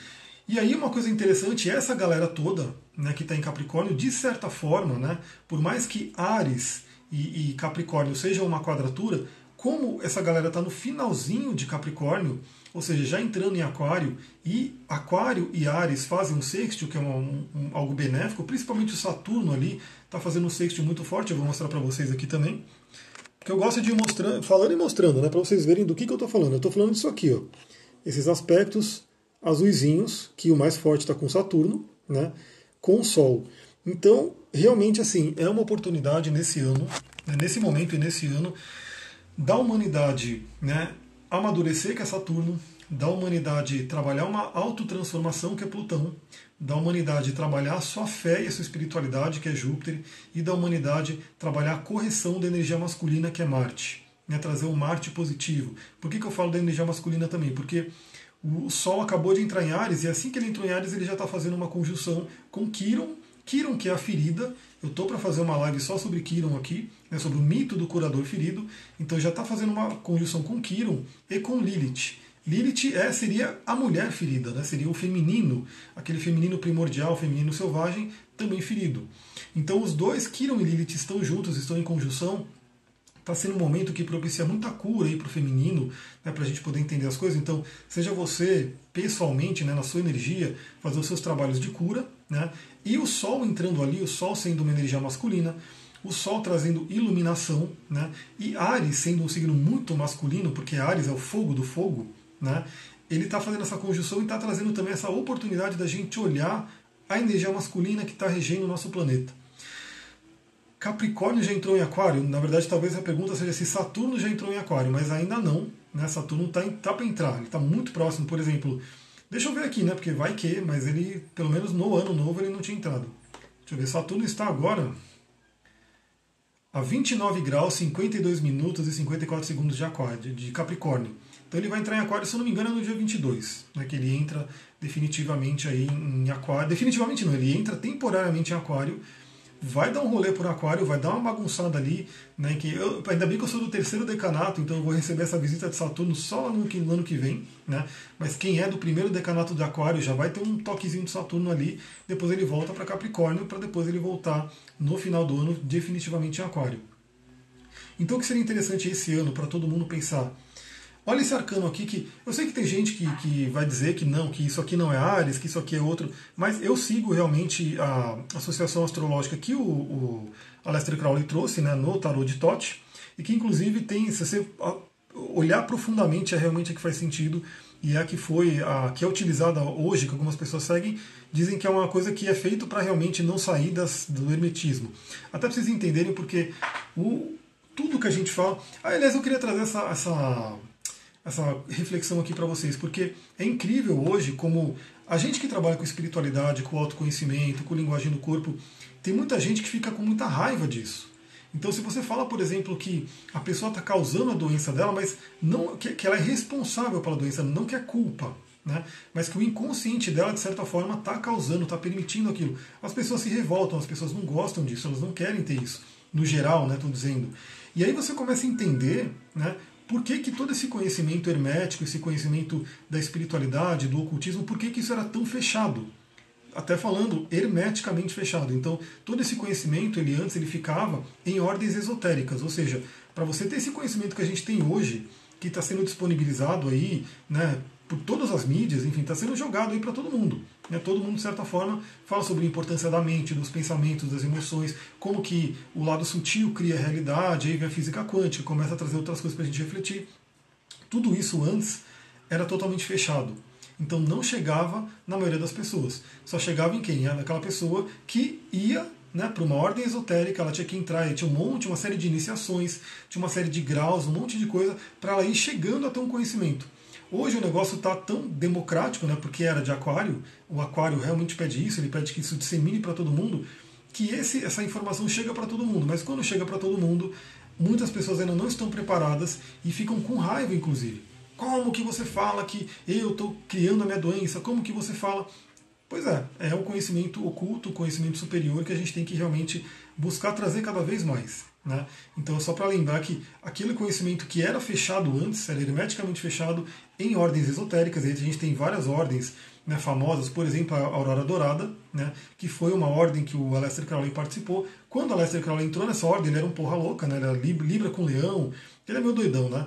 E aí uma coisa interessante, essa galera toda né, que está em Capricórnio, de certa forma, né, por mais que Ares e, e Capricórnio sejam uma quadratura, como essa galera está no finalzinho de Capricórnio, ou seja, já entrando em Aquário, e Aquário e Ares fazem um sextil, que é um, um, algo benéfico, principalmente o Saturno ali está fazendo um sextil muito forte, eu vou mostrar para vocês aqui também. Que eu gosto de ir mostrando, falando e mostrando, né, para vocês verem do que, que eu estou falando. Eu estou falando disso aqui, ó, esses aspectos azuisinhos, que o mais forte está com Saturno, né, com o Sol. Então, realmente, assim, é uma oportunidade nesse ano, né, nesse momento e nesse ano, da humanidade né, amadurecer, que é Saturno, da humanidade trabalhar uma autotransformação, que é Plutão, da humanidade trabalhar a sua fé e a sua espiritualidade, que é Júpiter, e da humanidade trabalhar a correção da energia masculina, que é Marte. Né, trazer um Marte positivo. Por que, que eu falo da energia masculina também? Porque o Sol acabou de entrar em Ares, e assim que ele entrou em Ares, ele já está fazendo uma conjunção com Quiron, Quiron, que é a ferida. Eu estou para fazer uma live só sobre Quiron aqui, né, sobre o mito do curador ferido. Então já está fazendo uma conjunção com Quiron e com Lilith. Lilith é, seria a mulher ferida, né? seria o feminino, aquele feminino primordial, feminino selvagem, também ferido. Então os dois, Quiron e Lilith, estão juntos, estão em conjunção. Está sendo um momento que propicia muita cura para o feminino, né, para a gente poder entender as coisas. Então, seja você pessoalmente, né, na sua energia, fazer os seus trabalhos de cura, né, e o Sol entrando ali, o Sol sendo uma energia masculina, o Sol trazendo iluminação, né? e Ares sendo um signo muito masculino, porque Ares é o fogo do fogo, né? ele está fazendo essa conjunção e está trazendo também essa oportunidade da gente olhar a energia masculina que está regendo o nosso planeta. Capricórnio já entrou em Aquário? Na verdade, talvez a pergunta seja se Saturno já entrou em Aquário, mas ainda não. Né? Saturno está tá para entrar, ele está muito próximo. Por exemplo, deixa eu ver aqui, né? porque vai que, mas ele, pelo menos no ano novo, ele não tinha entrado. Deixa eu ver, Saturno está agora a 29 graus, 52 minutos e 54 segundos de, aquário, de Capricórnio. Então ele vai entrar em Aquário, se eu não me engano, no dia 22, né, que ele entra definitivamente aí em Aquário. Definitivamente não, ele entra temporariamente em Aquário vai dar um rolê por aquário, vai dar uma bagunçada ali, né? Que eu, ainda bem que eu sou do terceiro decanato, então eu vou receber essa visita de Saturno só no, no ano que vem, né? Mas quem é do primeiro decanato de aquário já vai ter um toquezinho de Saturno ali, depois ele volta para Capricórnio, para depois ele voltar no final do ano definitivamente em aquário. Então o que seria interessante esse ano para todo mundo pensar? Olha esse arcano aqui que eu sei que tem gente que, que vai dizer que não, que isso aqui não é Ares, que isso aqui é outro, mas eu sigo realmente a associação astrológica que o, o Aleister Crowley trouxe né, no Tarot de Tote, e que inclusive tem, se você olhar profundamente, é realmente a que faz sentido e é a que foi a que é utilizada hoje, que algumas pessoas seguem, dizem que é uma coisa que é feito para realmente não sair das, do hermetismo. Até para vocês entenderem, porque o, tudo que a gente fala. Ah, aliás, eu queria trazer essa, essa essa reflexão aqui para vocês, porque é incrível hoje como a gente que trabalha com espiritualidade, com autoconhecimento, com linguagem do corpo, tem muita gente que fica com muita raiva disso. Então, se você fala, por exemplo, que a pessoa está causando a doença dela, mas não que, que ela é responsável pela doença, não que é culpa, né? mas que o inconsciente dela, de certa forma, está causando, está permitindo aquilo. As pessoas se revoltam, as pessoas não gostam disso, elas não querem ter isso, no geral, né, estou dizendo. E aí você começa a entender né, por que, que todo esse conhecimento hermético, esse conhecimento da espiritualidade, do ocultismo, por que, que isso era tão fechado? Até falando hermeticamente fechado. Então, todo esse conhecimento, ele antes ele ficava em ordens esotéricas, ou seja, para você ter esse conhecimento que a gente tem hoje, que está sendo disponibilizado aí, né, por todas as mídias, enfim, está sendo jogado aí para todo mundo. Né? Todo mundo, de certa forma, fala sobre a importância da mente, dos pensamentos, das emoções, como que o lado sutil cria a realidade, aí vem a física quântica, começa a trazer outras coisas para a gente refletir. Tudo isso antes era totalmente fechado. Então não chegava na maioria das pessoas. Só chegava em quem? Naquela pessoa que ia né, para uma ordem esotérica, ela tinha que entrar, tinha um monte, uma série de iniciações, tinha uma série de graus, um monte de coisa, para ela ir chegando a ter um conhecimento. Hoje o negócio está tão democrático, né, porque era de aquário, o aquário realmente pede isso, ele pede que isso dissemine para todo mundo, que esse, essa informação chega para todo mundo. Mas quando chega para todo mundo, muitas pessoas ainda não estão preparadas e ficam com raiva, inclusive. Como que você fala que eu estou criando a minha doença? Como que você fala? Pois é, é o conhecimento oculto, o conhecimento superior que a gente tem que realmente buscar trazer cada vez mais. Né? Então, só para lembrar que aquele conhecimento que era fechado antes, era hermeticamente fechado em ordens esotéricas, a gente tem várias ordens né, famosas, por exemplo, a Aurora Dourada, né, que foi uma ordem que o Aleister Crowley participou. Quando o Aleister Crowley entrou nessa ordem, ele era um porra louca, né, ele era Libra com Leão, ele é meio doidão, né?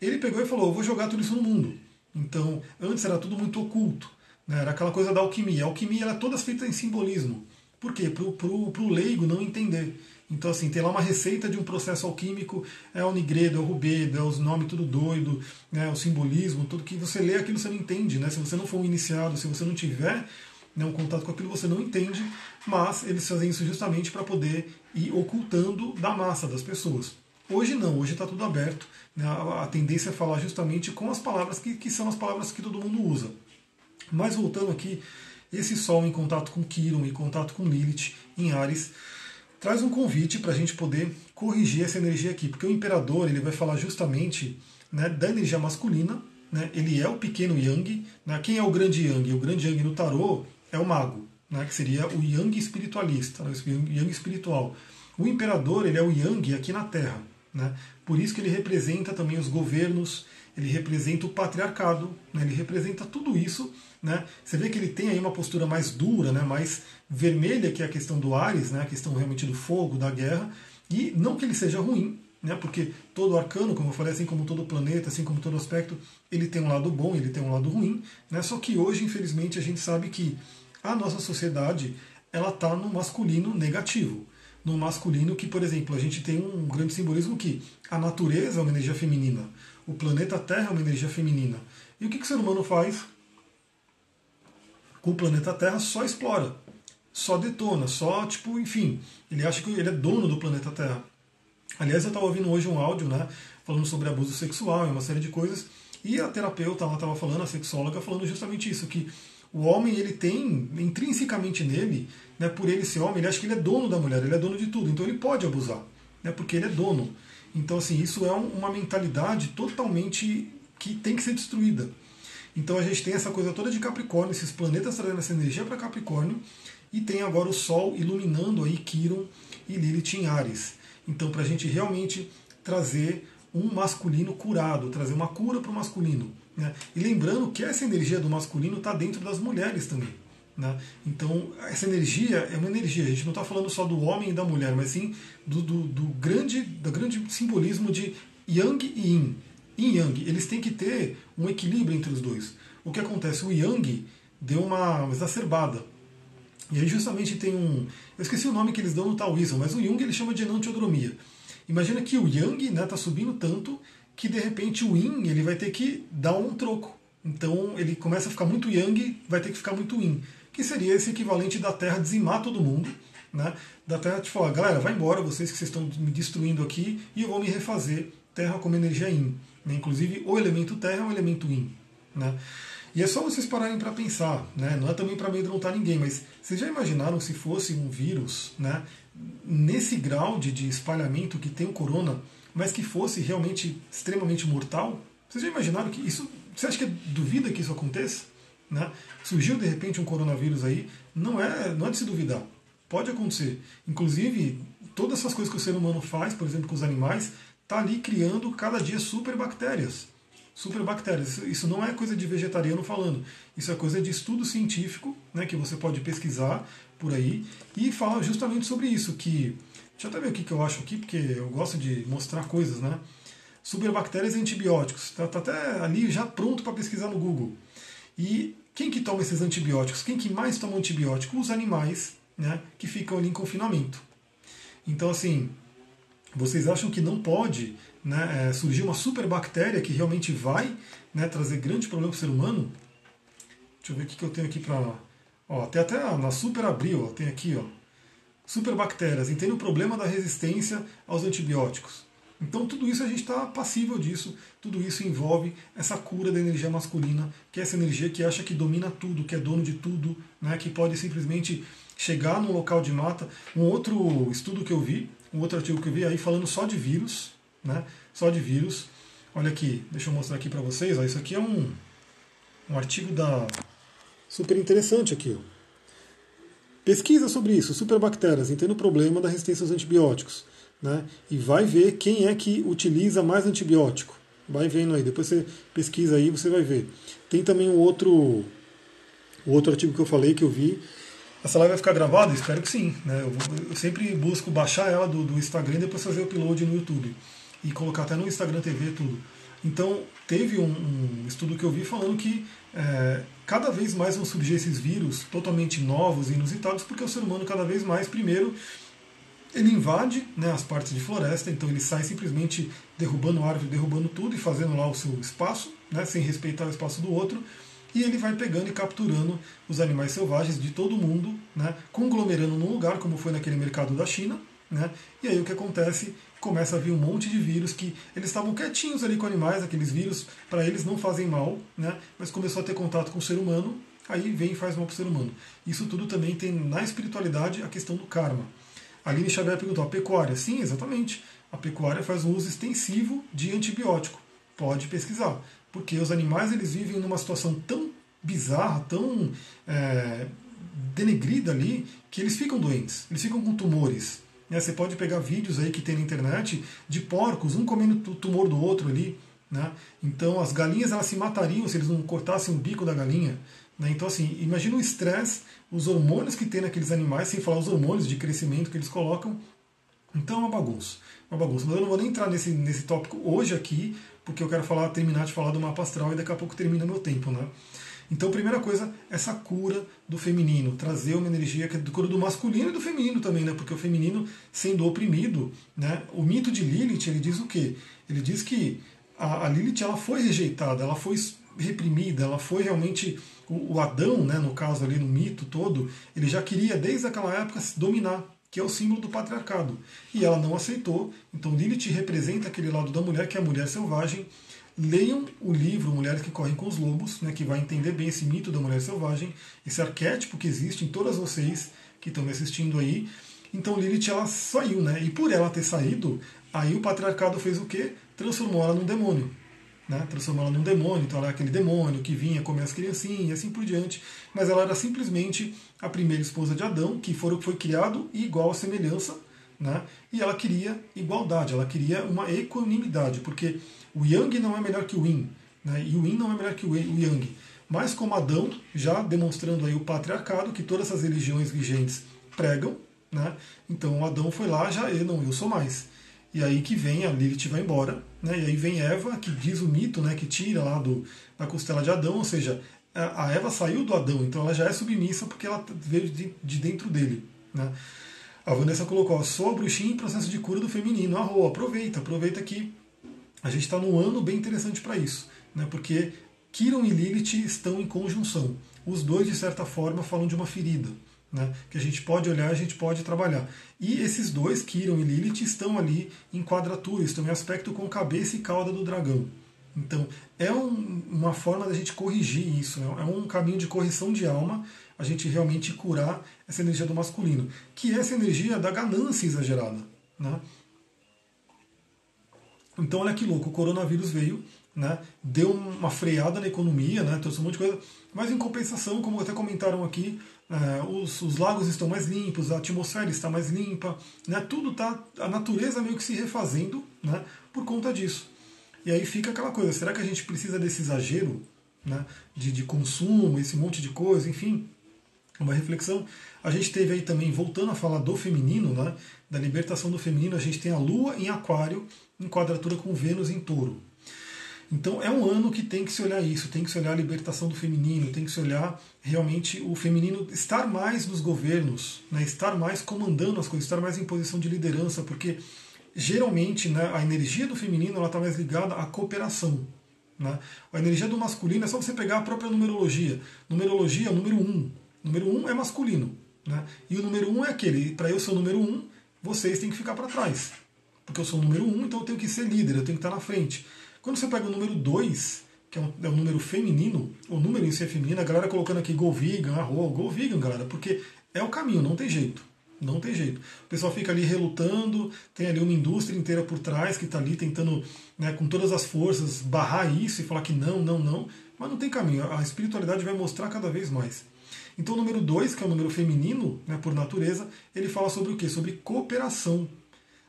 Ele pegou e falou: vou jogar tudo isso no mundo. Então, antes era tudo muito oculto, né, era aquela coisa da alquimia. A alquimia ela é toda feita em simbolismo. Por quê? Para o leigo não entender. Então, assim, tem lá uma receita de um processo alquímico, é o nigredo, é o rubedo, é os nomes tudo doido, né, o simbolismo, tudo que você lê aquilo você não entende, né? Se você não for um iniciado, se você não tiver né, um contato com aquilo, você não entende, mas eles fazem isso justamente para poder ir ocultando da massa das pessoas. Hoje não, hoje está tudo aberto. Né, a tendência é falar justamente com as palavras que, que são as palavras que todo mundo usa. Mas voltando aqui, esse Sol em contato com Quiron, em contato com Lilith, em Ares, traz um convite para a gente poder corrigir essa energia aqui, porque o imperador ele vai falar justamente né, da energia masculina, né, ele é o pequeno Yang. Né, quem é o grande Yang? O grande Yang no tarô é o mago, né, que seria o Yang espiritualista, né, o Yang espiritual. O imperador ele é o Yang aqui na Terra. Né, por isso que ele representa também os governos, ele representa o patriarcado, né, ele representa tudo isso né? Você vê que ele tem aí uma postura mais dura, né? mais vermelha, que é a questão do Ares, né? a questão realmente do fogo, da guerra. E não que ele seja ruim, né? porque todo arcano, como eu falei, assim como todo planeta, assim como todo aspecto, ele tem um lado bom, ele tem um lado ruim. Né? Só que hoje, infelizmente, a gente sabe que a nossa sociedade ela está no masculino negativo. No masculino que, por exemplo, a gente tem um grande simbolismo que a natureza é uma energia feminina, o planeta Terra é uma energia feminina. E o que, que o ser humano faz? com o planeta Terra só explora, só detona, só, tipo, enfim, ele acha que ele é dono do planeta Terra. Aliás, eu estava ouvindo hoje um áudio, né, falando sobre abuso sexual e uma série de coisas, e a terapeuta ela estava falando, a sexóloga, falando justamente isso, que o homem ele tem intrinsecamente nele, né, por ele ser homem, ele acha que ele é dono da mulher, ele é dono de tudo, então ele pode abusar, né, porque ele é dono. Então, assim, isso é uma mentalidade totalmente que tem que ser destruída. Então a gente tem essa coisa toda de Capricórnio, esses planetas trazendo essa energia para Capricórnio, e tem agora o Sol iluminando aí Quiron e Lilith em Ares. Então, para a gente realmente trazer um masculino curado, trazer uma cura para o masculino. Né? E lembrando que essa energia do masculino está dentro das mulheres também. Né? Então, essa energia é uma energia, a gente não está falando só do homem e da mulher, mas sim do, do, do, grande, do grande simbolismo de Yang e Yin yin yang, eles têm que ter um equilíbrio entre os dois. O que acontece? O yang deu uma exacerbada. E aí justamente tem um. Eu esqueci o nome que eles dão no taoísmo, mas o Jung ele chama de enantiodromia. Imagina que o yang está né, tá subindo tanto que de repente o yin ele vai ter que dar um troco. Então ele começa a ficar muito yang, vai ter que ficar muito yin. Que seria esse equivalente da Terra dizimar todo mundo. Né? Da Terra te falar, galera, vai embora, vocês que vocês estão me destruindo aqui, e eu vou me refazer Terra como energia yin. Né? Inclusive, o elemento terra é o elemento yin. Né? E é só vocês pararem para pensar, né? não é também para amedrontar ninguém, mas vocês já imaginaram se fosse um vírus, né? nesse grau de, de espalhamento que tem o corona, mas que fosse realmente extremamente mortal? Vocês já imaginaram que isso. Você acha que duvida que isso aconteça? Né? Surgiu de repente um coronavírus aí, não é, não é de se duvidar. Pode acontecer. Inclusive, todas essas coisas que o ser humano faz, por exemplo, com os animais, está ali criando cada dia superbactérias. Superbactérias. Isso não é coisa de vegetariano falando. Isso é coisa de estudo científico, né, que você pode pesquisar por aí e fala justamente sobre isso. Que deixa eu até ver o que eu acho aqui, porque eu gosto de mostrar coisas, né? Superbactérias e antibióticos. Está tá até ali já pronto para pesquisar no Google. E quem que toma esses antibióticos? Quem que mais toma antibiótico? Os animais, né, que ficam ali em confinamento. Então, assim, vocês acham que não pode né, é, surgir uma superbactéria que realmente vai né, trazer grande problema para o ser humano? Deixa eu ver o que eu tenho aqui para. Tem até na Super Abril, ó, tem aqui, ó. Superbactérias, entende o problema da resistência aos antibióticos. Então tudo isso a gente está passível disso, tudo isso envolve essa cura da energia masculina, que é essa energia que acha que domina tudo, que é dono de tudo, né, que pode simplesmente chegar num local de mata. Um outro estudo que eu vi um outro artigo que eu vi aí falando só de vírus, né? Só de vírus. Olha aqui, deixa eu mostrar aqui para vocês. Ó, isso aqui é um, um artigo da super interessante aqui. Ó. Pesquisa sobre isso, superbactérias, entendo o problema da resistência aos antibióticos, né? E vai ver quem é que utiliza mais antibiótico. Vai vendo aí, depois você pesquisa aí, você vai ver. Tem também um outro o outro artigo que eu falei, que eu vi. Essa live vai ficar gravada? Espero que sim. Né? Eu, eu sempre busco baixar ela do, do Instagram e depois fazer o upload no YouTube. E colocar até no Instagram TV tudo. Então, teve um, um estudo que eu vi falando que é, cada vez mais vão surgir esses vírus totalmente novos e inusitados, porque o ser humano cada vez mais, primeiro, ele invade né, as partes de floresta, então ele sai simplesmente derrubando árvore, derrubando tudo e fazendo lá o seu espaço, né, sem respeitar o espaço do outro, e ele vai pegando e capturando os animais selvagens de todo mundo, né, conglomerando num lugar, como foi naquele mercado da China, né, e aí o que acontece? Começa a vir um monte de vírus que eles estavam quietinhos ali com animais, aqueles vírus, para eles não fazem mal, né? mas começou a ter contato com o ser humano, aí vem e faz mal para o ser humano. Isso tudo também tem na espiritualidade a questão do karma. A Aline Xavier perguntou: a pecuária? Sim, exatamente. A pecuária faz um uso extensivo de antibiótico. Pode pesquisar. Porque os animais eles vivem numa situação tão bizarra, tão é, denegrida ali, que eles ficam doentes, eles ficam com tumores. Né? Você pode pegar vídeos aí que tem na internet de porcos, um comendo o tumor do outro ali. Né? Então as galinhas elas se matariam se eles não cortassem o bico da galinha. Né? Então assim, imagina o estresse, os hormônios que tem naqueles animais, sem falar os hormônios de crescimento que eles colocam. Então é uma bagunça. Uma bagunça. Mas eu não vou nem entrar nesse, nesse tópico hoje aqui, porque eu quero falar, terminar de falar do mapa astral e daqui a pouco termina meu tempo. Né? Então, primeira coisa, essa cura do feminino, trazer uma energia que é cura do masculino e do feminino também, né? Porque o feminino sendo oprimido, né? O mito de Lilith, ele diz o quê? Ele diz que a, a Lilith ela foi rejeitada, ela foi reprimida, ela foi realmente o, o Adão, né, no caso ali no mito todo, ele já queria desde aquela época se dominar, que é o símbolo do patriarcado. E ela não aceitou. Então Lilith representa aquele lado da mulher que é a mulher selvagem, leiam o livro Mulheres que Correm com os Lobos, né, que vai entender bem esse mito da mulher selvagem, esse arquétipo que existe em todas vocês que estão me assistindo aí. Então Lilith ela saiu, né? E por ela ter saído, aí o patriarcado fez o quê? Transformou ela num demônio. Né, transformou ela num demônio, então ela era aquele demônio que vinha comer as criancinhas e assim por diante, mas ela era simplesmente a primeira esposa de Adão, que foi, foi criado igual à semelhança, né, e ela queria igualdade, ela queria uma equanimidade, porque o Yang não é melhor que o Yin, né? e o Yin não é melhor que o Yang. Mas como Adão, já demonstrando aí o patriarcado que todas essas religiões vigentes pregam, né? então Adão foi lá, já eu não, eu sou mais. E aí que vem, a Lilith vai embora, né? e aí vem Eva, que diz o mito, né? que tira lá do, da costela de Adão, ou seja, a Eva saiu do Adão, então ela já é submissa porque ela veio de, de dentro dele. Né? A Vanessa colocou, sou a bruxinha em processo de cura do feminino. Arro, aproveita, aproveita que a gente está num ano bem interessante para isso, né? porque Kiron e Lilith estão em conjunção. Os dois, de certa forma, falam de uma ferida, né? que a gente pode olhar, a gente pode trabalhar. E esses dois, Kiron e Lilith, estão ali em quadratura, estão em aspecto com cabeça e cauda do dragão. Então, é um, uma forma da gente corrigir isso, né? é um caminho de correção de alma, a gente realmente curar essa energia do masculino, que é essa energia da ganância exagerada. Né? Então, olha que louco, o coronavírus veio, né, deu uma freada na economia, né, trouxe um monte de coisa, mas em compensação, como até comentaram aqui, é, os, os, lagos estão mais limpos, a atmosfera está mais limpa, né, tudo tá, a natureza meio que se refazendo né, por conta disso. E aí fica aquela coisa, será que a gente precisa desse exagero né, de, de consumo, esse monte de coisa, enfim, uma reflexão. A gente teve aí também, voltando a falar do feminino, né, da libertação do feminino, a gente tem a Lua em Aquário, em quadratura com Vênus em Touro. Então é um ano que tem que se olhar isso, tem que se olhar a libertação do feminino, tem que se olhar realmente o feminino estar mais nos governos, né, estar mais comandando as coisas, estar mais em posição de liderança, porque geralmente né, a energia do feminino está mais ligada à cooperação. Né? A energia do masculino é só você pegar a própria numerologia. Numerologia é o número 1. Um. Número 1 um é masculino. Né? E o número 1 um é aquele, para eu ser o número 1, um, vocês têm que ficar para trás porque eu sou o número um, então eu tenho que ser líder, eu tenho que estar na frente. Quando você pega o número 2, que é um, é um, número feminino, o número em si é feminino, a galera colocando aqui go arro, vegan, galera, porque é o caminho, não tem jeito. Não tem jeito. O pessoal fica ali relutando, tem ali uma indústria inteira por trás que está ali tentando, né, com todas as forças, barrar isso e falar que não, não, não. Mas não tem caminho. A espiritualidade vai mostrar cada vez mais. Então o número 2, que é o número feminino, né, por natureza, ele fala sobre o quê? Sobre cooperação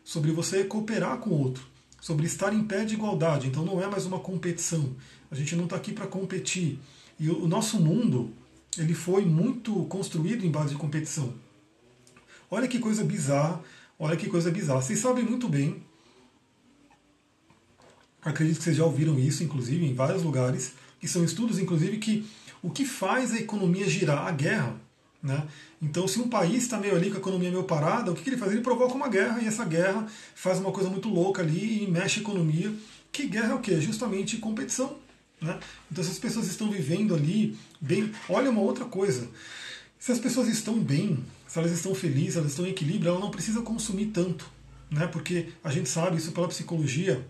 sobre você cooperar com o outro, sobre estar em pé de igualdade. Então não é mais uma competição. A gente não está aqui para competir. E o nosso mundo, ele foi muito construído em base de competição. Olha que coisa bizarra, olha que coisa bizarra. Vocês sabem muito bem, acredito que vocês já ouviram isso, inclusive, em vários lugares, que são estudos, inclusive, que o que faz a economia girar? A guerra. Né? Então, se um país está meio ali com a economia meio parada, o que, que ele faz? Ele provoca uma guerra e essa guerra faz uma coisa muito louca ali e mexe a economia. Que guerra é o quê? Justamente competição. Né? Então, se as pessoas estão vivendo ali bem. Olha uma outra coisa. Se as pessoas estão bem, se elas estão felizes, elas estão em equilíbrio, ela não precisa consumir tanto. Né? Porque a gente sabe isso pela psicologia.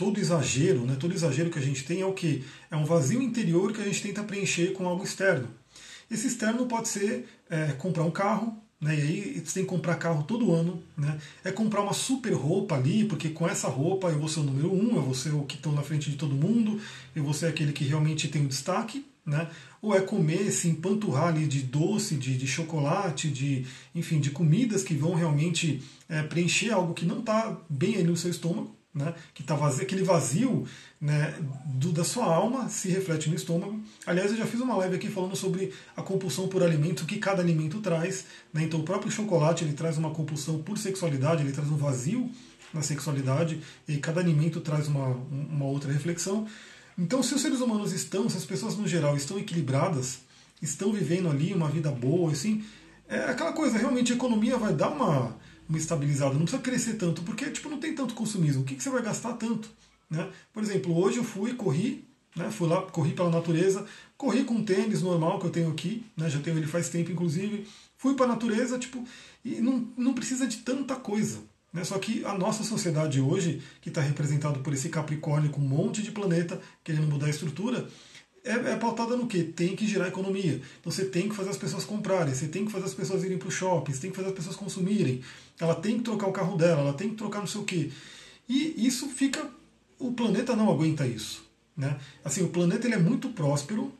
Todo exagero, né? todo exagero que a gente tem é o que? É um vazio interior que a gente tenta preencher com algo externo. Esse externo pode ser é, comprar um carro, né? E aí você tem que comprar carro todo ano, né? É comprar uma super roupa ali, porque com essa roupa eu vou ser o número um, eu vou ser o que estou na frente de todo mundo, eu vou ser aquele que realmente tem o destaque, né? Ou é comer, se empanturrar ali de doce, de, de chocolate, de enfim, de comidas que vão realmente é, preencher algo que não está bem ali no seu estômago, né? Que tá vazio, aquele vazio né, do, da sua alma se reflete no estômago. Aliás, eu já fiz uma live aqui falando sobre a compulsão por alimento, que cada alimento traz. Né? Então, o próprio chocolate ele traz uma compulsão por sexualidade, ele traz um vazio na sexualidade, e cada alimento traz uma, uma outra reflexão. Então, se os seres humanos estão, se as pessoas no geral estão equilibradas, estão vivendo ali uma vida boa, assim, é aquela coisa, realmente a economia vai dar uma, uma estabilizada, não precisa crescer tanto, porque tipo, não tem tanto consumismo. O que, que você vai gastar tanto? Né? Por exemplo, hoje eu fui, corri, né? fui lá, corri pela natureza, corri com um tênis normal que eu tenho aqui, né? já tenho ele faz tempo inclusive, fui para a natureza, tipo, e não, não precisa de tanta coisa. Né? Só que a nossa sociedade hoje, que está representada por esse Capricórnio com um monte de planeta querendo mudar a estrutura, é, é pautada no que? Tem que girar a economia. Então você tem que fazer as pessoas comprarem, você tem que fazer as pessoas irem para o shopping, você tem que fazer as pessoas consumirem. Ela tem que trocar o carro dela, ela tem que trocar não sei o quê. E isso fica o planeta não aguenta isso. Né? Assim, o planeta ele é muito próspero,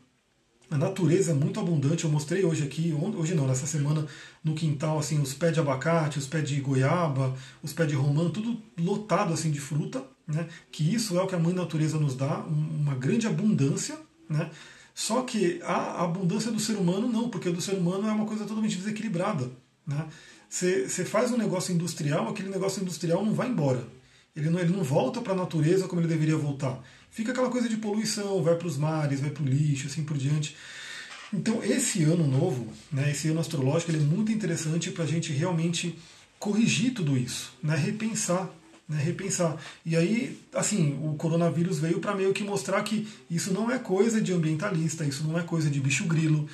a natureza é muito abundante. Eu mostrei hoje aqui, hoje não, nessa semana, no quintal, assim, os pés de abacate, os pés de goiaba, os pés de romã, tudo lotado assim de fruta. Né? Que isso é o que a mãe natureza nos dá, uma grande abundância. Né? Só que a abundância do ser humano não, porque do ser humano é uma coisa totalmente desequilibrada. Né? Você faz um negócio industrial, aquele negócio industrial não vai embora. Ele não, ele não volta para a natureza como ele deveria voltar. Fica aquela coisa de poluição, vai para os mares, vai para o lixo, assim por diante. Então, esse ano novo, né, esse ano astrológico, ele é muito interessante para a gente realmente corrigir tudo isso, né, repensar. Né, repensar. E aí, assim, o coronavírus veio para meio que mostrar que isso não é coisa de ambientalista, isso não é coisa de bicho grilo,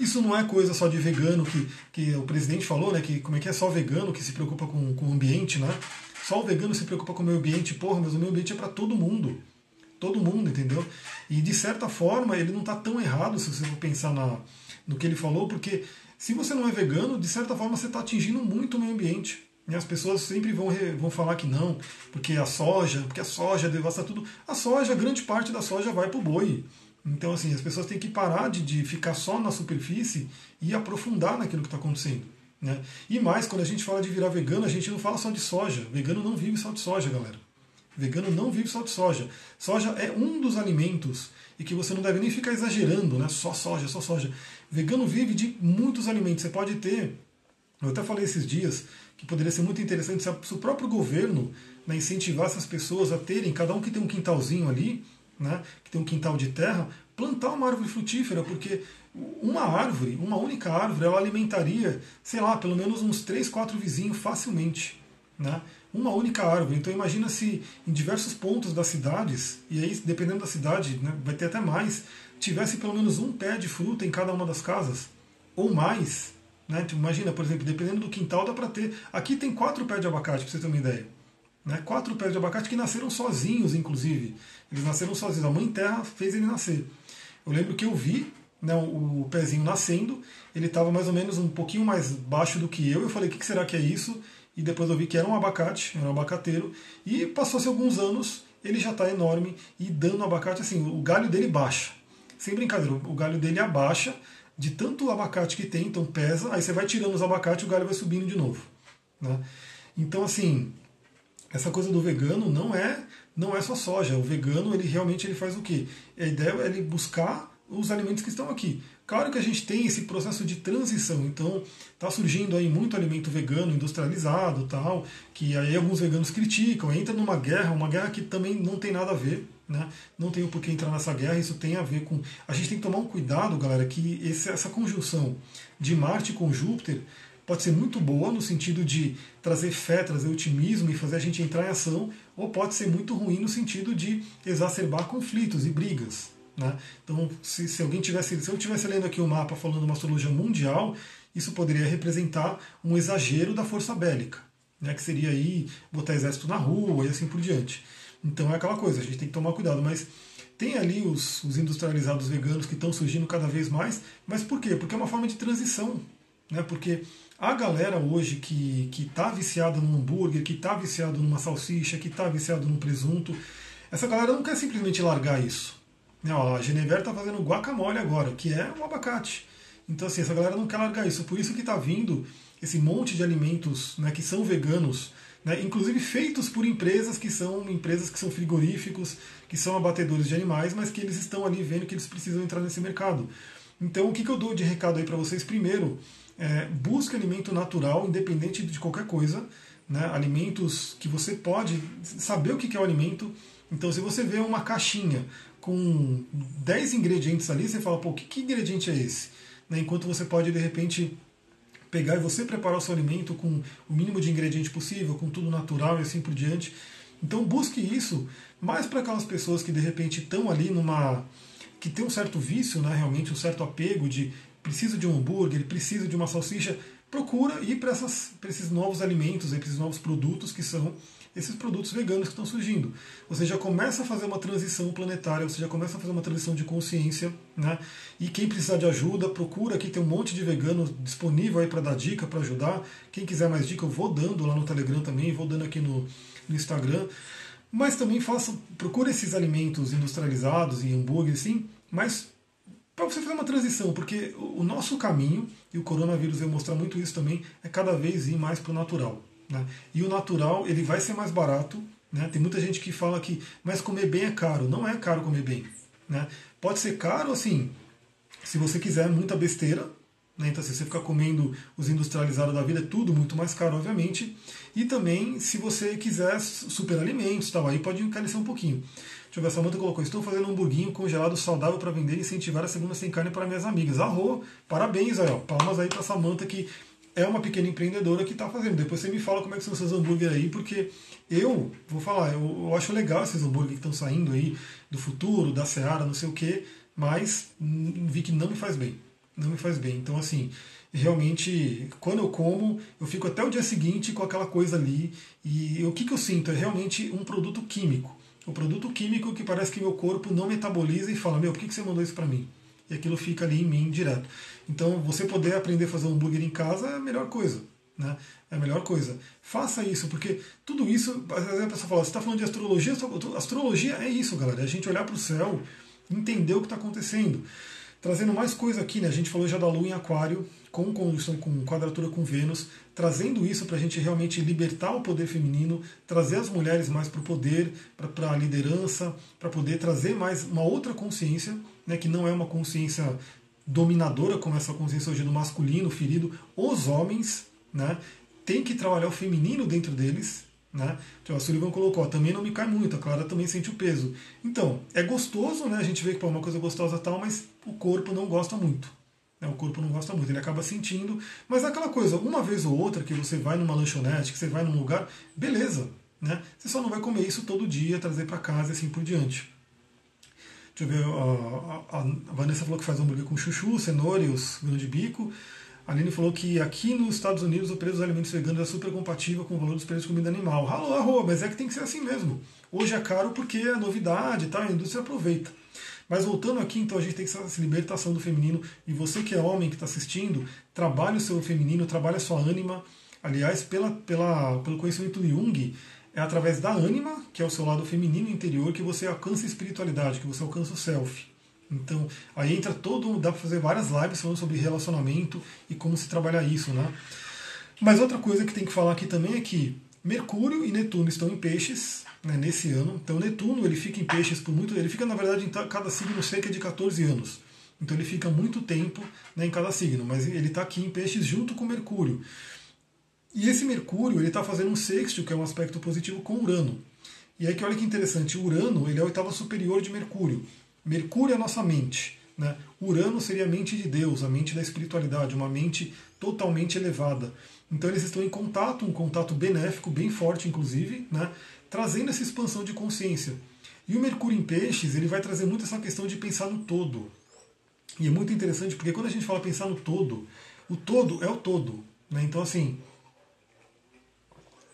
isso não é coisa só de vegano, que, que o presidente falou, né? Que como é que é só vegano que se preocupa com, com o ambiente, né? Só o vegano se preocupa com o meio ambiente, porra, mas o meio ambiente é para todo mundo. Todo mundo, entendeu? E de certa forma ele não está tão errado se você for pensar na, no que ele falou, porque se você não é vegano, de certa forma você está atingindo muito o meio ambiente. E as pessoas sempre vão, vão falar que não, porque a soja, porque a soja devasta tudo. A soja, grande parte da soja vai para o boi. Então, assim, as pessoas têm que parar de, de ficar só na superfície e aprofundar naquilo que está acontecendo. Né? E mais, quando a gente fala de virar vegano, a gente não fala só de soja. Vegano não vive só de soja, galera. Vegano não vive só de soja. Soja é um dos alimentos e que você não deve nem ficar exagerando, né? Só soja, só soja. Vegano vive de muitos alimentos. Você pode ter, eu até falei esses dias, que poderia ser muito interessante se o próprio governo né, incentivasse as pessoas a terem, cada um que tem um quintalzinho ali, né, que tem um quintal de terra, plantar uma árvore frutífera, porque uma árvore, uma única árvore, ela alimentaria, sei lá, pelo menos uns 3, 4 vizinhos facilmente. Né? Uma única árvore. Então imagina se em diversos pontos das cidades, e aí dependendo da cidade, né, vai ter até mais, tivesse pelo menos um pé de fruta em cada uma das casas, ou mais. Né? Imagina, por exemplo, dependendo do quintal dá para ter. Aqui tem quatro pés de abacate, para você ter uma ideia. Né? Quatro pés de abacate que nasceram sozinhos, inclusive. Eles nasceram sozinhos. A mãe terra fez ele nascer. Eu lembro que eu vi né, o pezinho nascendo, ele estava mais ou menos um pouquinho mais baixo do que eu. Eu falei, o que será que é isso? E depois eu vi que era um abacate, era um abacateiro. E passou-se alguns anos, ele já está enorme e dando abacate assim, o galho dele baixa. Sem brincadeira, o galho dele abaixa de tanto abacate que tem, então pesa, aí você vai tirando os abacates e o galho vai subindo de novo. Né? Então, assim, essa coisa do vegano não é não é só soja. O vegano, ele realmente ele faz o quê? A ideia é ele buscar os alimentos que estão aqui. Claro que a gente tem esse processo de transição, então está surgindo aí muito alimento vegano industrializado, tal, que aí alguns veganos criticam, entra numa guerra, uma guerra que também não tem nada a ver, né? Não tem o porquê entrar nessa guerra, isso tem a ver com. A gente tem que tomar um cuidado, galera, que esse, essa conjunção de Marte com Júpiter pode ser muito boa no sentido de trazer fé, trazer otimismo e fazer a gente entrar em ação, ou pode ser muito ruim no sentido de exacerbar conflitos e brigas. Né? Então, se, se alguém tivesse, se eu estivesse lendo aqui o um mapa falando uma astrologia mundial, isso poderia representar um exagero da força bélica, né? que seria aí botar exército na rua e assim por diante. Então é aquela coisa, a gente tem que tomar cuidado, mas tem ali os, os industrializados veganos que estão surgindo cada vez mais, mas por quê? Porque é uma forma de transição, né? Porque a galera hoje que está viciada num hambúrguer, que está viciado numa salsicha, que está viciado num presunto, essa galera não quer simplesmente largar isso. Né, ó, a Genever está fazendo guacamole agora, que é um abacate. Então, assim, essa galera não quer largar isso. Por isso que está vindo esse monte de alimentos né, que são veganos, né, inclusive feitos por empresas que são empresas que são frigoríficos, que são abatedores de animais, mas que eles estão ali vendo que eles precisam entrar nesse mercado. Então, o que, que eu dou de recado aí para vocês? Primeiro, é, busque alimento natural, independente de qualquer coisa. Né? Alimentos que você pode saber o que é o alimento. Então, se você vê uma caixinha com 10 ingredientes ali, você fala, pô, que, que ingrediente é esse? Né? Enquanto você pode, de repente, pegar e você preparar o seu alimento com o mínimo de ingrediente possível, com tudo natural e assim por diante. Então busque isso mais para aquelas pessoas que de repente estão ali numa. que tem um certo vício, né, realmente um certo apego de preciso de um hambúrguer, preciso de uma salsicha. Procura ir para esses novos alimentos, para esses novos produtos que são esses produtos veganos que estão surgindo. Você já começa a fazer uma transição planetária, você já começa a fazer uma transição de consciência, né? E quem precisar de ajuda, procura aqui, tem um monte de veganos disponível aí para dar dica, para ajudar. Quem quiser mais dica, eu vou dando lá no Telegram também, vou dando aqui no, no Instagram. Mas também faça, procure esses alimentos industrializados e hambúrguer, sim, mas para você fazer uma transição, porque o nosso caminho, e o coronavírus vai mostrar muito isso também, é cada vez ir mais para o natural. Né? E o natural ele vai ser mais barato. Né? Tem muita gente que fala que, mas comer bem é caro. Não é caro comer bem. Né? Pode ser caro assim, se você quiser muita besteira. Né? Então, se você ficar comendo os industrializados da vida, é tudo muito mais caro, obviamente. E também, se você quiser superalimentos, tal, aí pode encarecer um pouquinho. Deixa eu ver, a Samanta colocou: Estou fazendo um hamburguinho congelado saudável para vender e incentivar a segunda sem carne para minhas amigas. Arro! Parabéns aí, ó. Palmas aí para Samanta que é uma pequena empreendedora que está fazendo. Depois você me fala como é que são seus hambúrguer aí, porque eu vou falar, eu, eu acho legal esses hambúrguer que estão saindo aí do futuro, da Seara, não sei o que, mas vi que não me faz bem. Não me faz bem. Então, assim, realmente, quando eu como, eu fico até o dia seguinte com aquela coisa ali. E o que, que eu sinto? É realmente um produto químico. O produto químico que parece que meu corpo não metaboliza e fala: Meu, por que, que você mandou isso para mim? E aquilo fica ali em mim direto. Então, você poder aprender a fazer um hambúrguer em casa é a melhor coisa. Né? É a melhor coisa. Faça isso, porque tudo isso, às vezes a pessoa fala, você está falando de astrologia, astrologia é isso, galera, é a gente olhar para o céu, entender o que está acontecendo. Trazendo mais coisa aqui, né? A gente falou já da Lua em Aquário, com conjunção com quadratura com Vênus, trazendo isso para a gente realmente libertar o poder feminino, trazer as mulheres mais para o poder, para a liderança, para poder trazer mais uma outra consciência, né? Que não é uma consciência dominadora, como essa consciência hoje do masculino, ferido, os homens né, têm que trabalhar o feminino dentro deles. Né? Então, a Sullivan colocou, também não me cai muito, a Clara também sente o peso. Então, é gostoso, né? A gente vê que é uma coisa gostosa tal, mas o corpo não gosta muito. Né? O corpo não gosta muito, ele acaba sentindo. Mas é aquela coisa, uma vez ou outra que você vai numa lanchonete, que você vai num lugar, beleza. Né? Você só não vai comer isso todo dia, trazer para casa e assim por diante. Deixa eu ver, a, a, a, Vanessa falou que faz hambúrguer com chuchu, cenoura e os grãos de bico. A Aline falou que aqui nos Estados Unidos o preço dos alimentos veganos é super compatível com o valor dos preços de comida animal. Alô, arroba, mas é que tem que ser assim mesmo. Hoje é caro porque é novidade, tá? a indústria aproveita. Mas voltando aqui, então a gente tem essa libertação do feminino. E você que é homem que está assistindo, trabalhe o seu feminino, trabalhe a sua ânima. Aliás, pela, pela, pelo conhecimento de Jung, é através da ânima, que é o seu lado feminino interior, que você alcança a espiritualidade, que você alcança o self. Então, aí entra todo. dá para fazer várias lives falando sobre relacionamento e como se trabalhar isso, né? Mas outra coisa que tem que falar aqui também é que Mercúrio e Netuno estão em peixes né, nesse ano. Então, Netuno ele fica em peixes por muito. Ele fica, na verdade, em cada signo cerca de 14 anos. Então ele fica muito tempo né, em cada signo, mas ele está aqui em peixes junto com Mercúrio. E esse Mercúrio ele está fazendo um sexto, que é um aspecto positivo, com Urano. E aí que olha que interessante, Urano ele é a oitava superior de Mercúrio. Mercúrio é a nossa mente. Né? Urano seria a mente de Deus, a mente da espiritualidade, uma mente totalmente elevada. Então eles estão em contato, um contato benéfico, bem forte inclusive, né? trazendo essa expansão de consciência. E o Mercúrio em Peixes ele vai trazer muito essa questão de pensar no todo. E é muito interessante porque quando a gente fala pensar no todo, o todo é o todo. Né? Então, assim,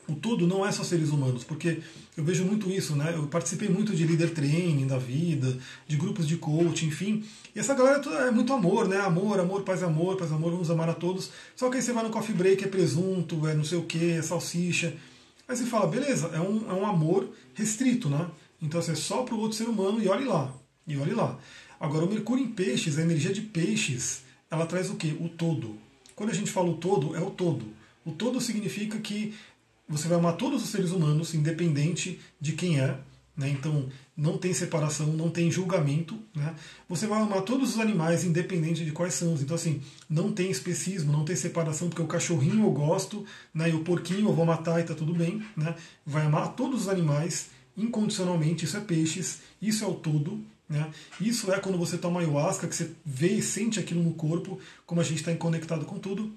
o todo não é só seres humanos, porque eu vejo muito isso, né? Eu participei muito de líder training da vida, de grupos de coaching, enfim. E essa galera é muito amor, né? Amor, amor, paz, amor, paz, amor, vamos amar a todos. Só que aí você vai no coffee break, é presunto, é não sei o que, é salsicha. Aí você fala, beleza, é um, é um amor restrito, né? Então assim, é só para o outro ser humano e olhe lá. E olhe lá. Agora, o Mercúrio em peixes, a energia de peixes, ela traz o quê? O todo. Quando a gente fala o todo, é o todo. O todo significa que você vai amar todos os seres humanos, independente de quem é. Né? Então, não tem separação, não tem julgamento. Né? Você vai amar todos os animais, independente de quais são. Então, assim, não tem especismo, não tem separação, porque o cachorrinho eu gosto, né? e o porquinho eu vou matar e tá tudo bem. Né? Vai amar todos os animais incondicionalmente, isso é peixes, isso é o todo. Né? Isso é quando você toma ayahuasca, que você vê e sente aquilo no corpo, como a gente está conectado com tudo.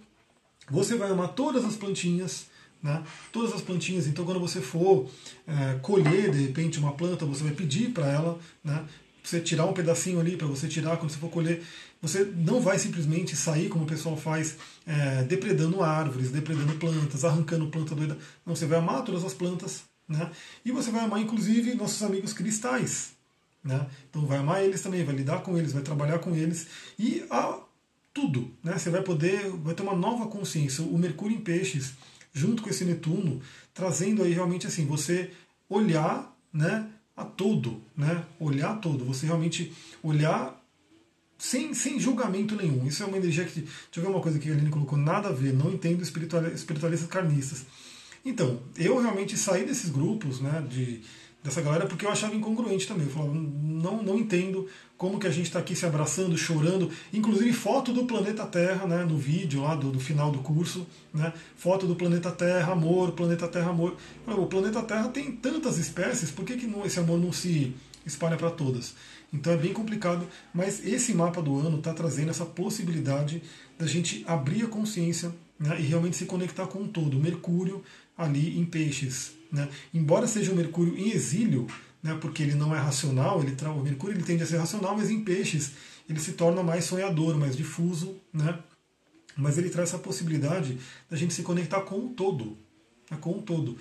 Você vai amar todas as plantinhas, né? Todas as plantinhas, então quando você for é, colher de repente uma planta, você vai pedir para ela, né? você tirar um pedacinho ali para você tirar quando você for colher. Você não vai simplesmente sair como o pessoal faz, é, depredando árvores, depredando plantas, arrancando planta doida. Não, você vai amar todas as plantas, né? E você vai amar inclusive nossos amigos cristais, né? Então vai amar eles também, vai lidar com eles, vai trabalhar com eles e a tudo, né? Você vai poder, vai ter uma nova consciência. O Mercúrio em Peixes junto com esse Netuno, trazendo aí realmente assim, você olhar né, a todo, né? Olhar a todo, você realmente olhar sem, sem julgamento nenhum. Isso é uma energia que. Deixa eu ver uma coisa que a Aline colocou, nada a ver, não entendo espiritualistas carnistas. Então, eu realmente saí desses grupos, né, de, dessa galera, porque eu achava incongruente também. Eu falava, não, não entendo como que a gente está aqui se abraçando, chorando, inclusive foto do planeta Terra, né, no vídeo lá do, do final do curso, né, foto do planeta Terra, amor, planeta Terra, amor. O planeta Terra tem tantas espécies, por que, que não, esse amor não se espalha para todas? Então é bem complicado, mas esse mapa do ano está trazendo essa possibilidade da gente abrir a consciência né, e realmente se conectar com o todo. Mercúrio ali em peixes. Né? Embora seja o Mercúrio em exílio, né, porque ele não é racional, ele o Mercúrio ele tende a ser racional, mas em peixes ele se torna mais sonhador, mais difuso, né? mas ele traz essa possibilidade da gente se conectar com o todo. Né, com o todo.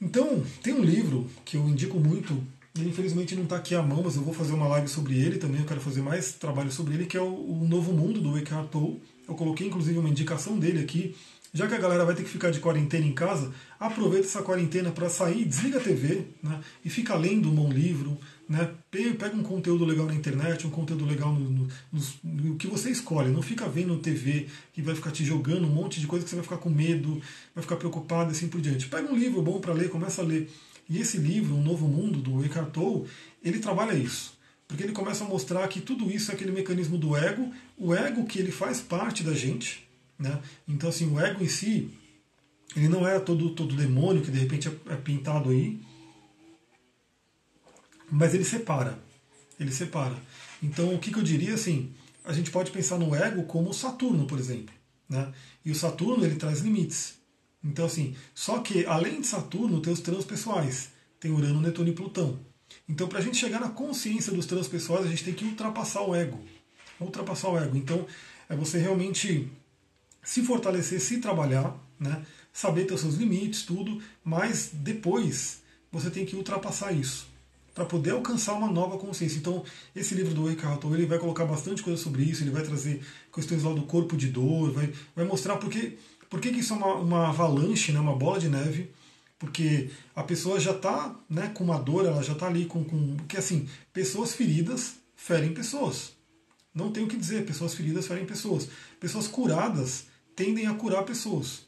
Então, tem um livro que eu indico muito, ele infelizmente não está aqui à mão, mas eu vou fazer uma live sobre ele também, eu quero fazer mais trabalho sobre ele, que é o, o Novo Mundo, do Eckhart Tolle. Eu coloquei inclusive uma indicação dele aqui, já que a galera vai ter que ficar de quarentena em casa, aproveita essa quarentena para sair, desliga a TV né, e fica lendo um bom livro, né, pega um conteúdo legal na internet, um conteúdo legal no, no, no, no, que você escolhe. Não fica vendo TV que vai ficar te jogando um monte de coisa que você vai ficar com medo, vai ficar preocupado e assim por diante. Pega um livro bom para ler, começa a ler. E esse livro, Um Novo Mundo, do Eckhart Tolle, ele trabalha isso. Porque ele começa a mostrar que tudo isso é aquele mecanismo do ego, o ego que ele faz parte da gente, né? Então, assim, o ego em si, ele não é todo, todo demônio que de repente é, é pintado aí, mas ele separa. Ele separa. Então, o que, que eu diria assim? A gente pode pensar no ego como Saturno, por exemplo. Né? E o Saturno ele traz limites. Então, assim, só que além de Saturno, tem os transpessoais. Tem Urano, Netuno e Plutão. Então, para a gente chegar na consciência dos transpessoais, a gente tem que ultrapassar o ego. Ultrapassar o ego. Então, é você realmente se fortalecer, se trabalhar, né? saber ter os seus limites, tudo, mas depois você tem que ultrapassar isso para poder alcançar uma nova consciência. Então, esse livro do Eckhart ele vai colocar bastante coisa sobre isso, ele vai trazer questões lá do corpo de dor, vai, vai mostrar porque, por que isso é uma, uma avalanche, né, uma bola de neve, porque a pessoa já está né, com uma dor, ela já está ali com, com. Porque assim, pessoas feridas ferem pessoas. Não tem o que dizer, pessoas feridas ferem pessoas. Pessoas curadas tendem a curar pessoas.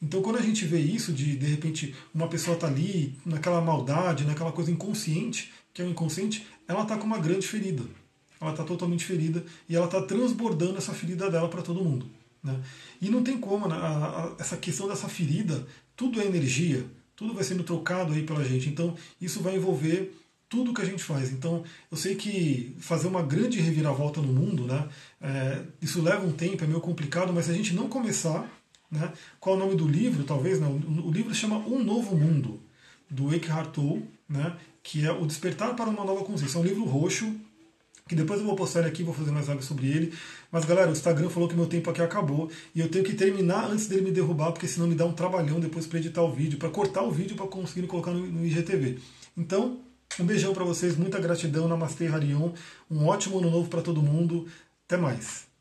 Então, quando a gente vê isso, de de repente uma pessoa está ali naquela maldade, naquela coisa inconsciente, que é o inconsciente, ela está com uma grande ferida. ela está totalmente ferida e ela está transbordando essa ferida dela para todo mundo. Né? E não tem como, né? a, a, essa questão dessa ferida, tudo é energia, tudo vai sendo trocado aí pela gente. Então isso vai envolver tudo que a gente faz. Então, eu sei que fazer uma grande reviravolta no mundo, né, é, isso leva um tempo, é meio complicado, mas se a gente não começar, né, qual é o nome do livro, talvez, não, o livro se chama Um Novo Mundo, do Eckhart Tolle, né, que é O Despertar para uma Nova Consciência. É um livro roxo, que depois eu vou postar ele aqui, vou fazer mais live sobre ele. Mas galera, o Instagram falou que meu tempo aqui acabou e eu tenho que terminar antes dele me derrubar, porque senão me dá um trabalhão depois para editar o vídeo, para cortar o vídeo para conseguir colocar no, no IGTV. Então, um beijão para vocês, muita gratidão, Namastê Harion, um ótimo ano novo para todo mundo. Até mais.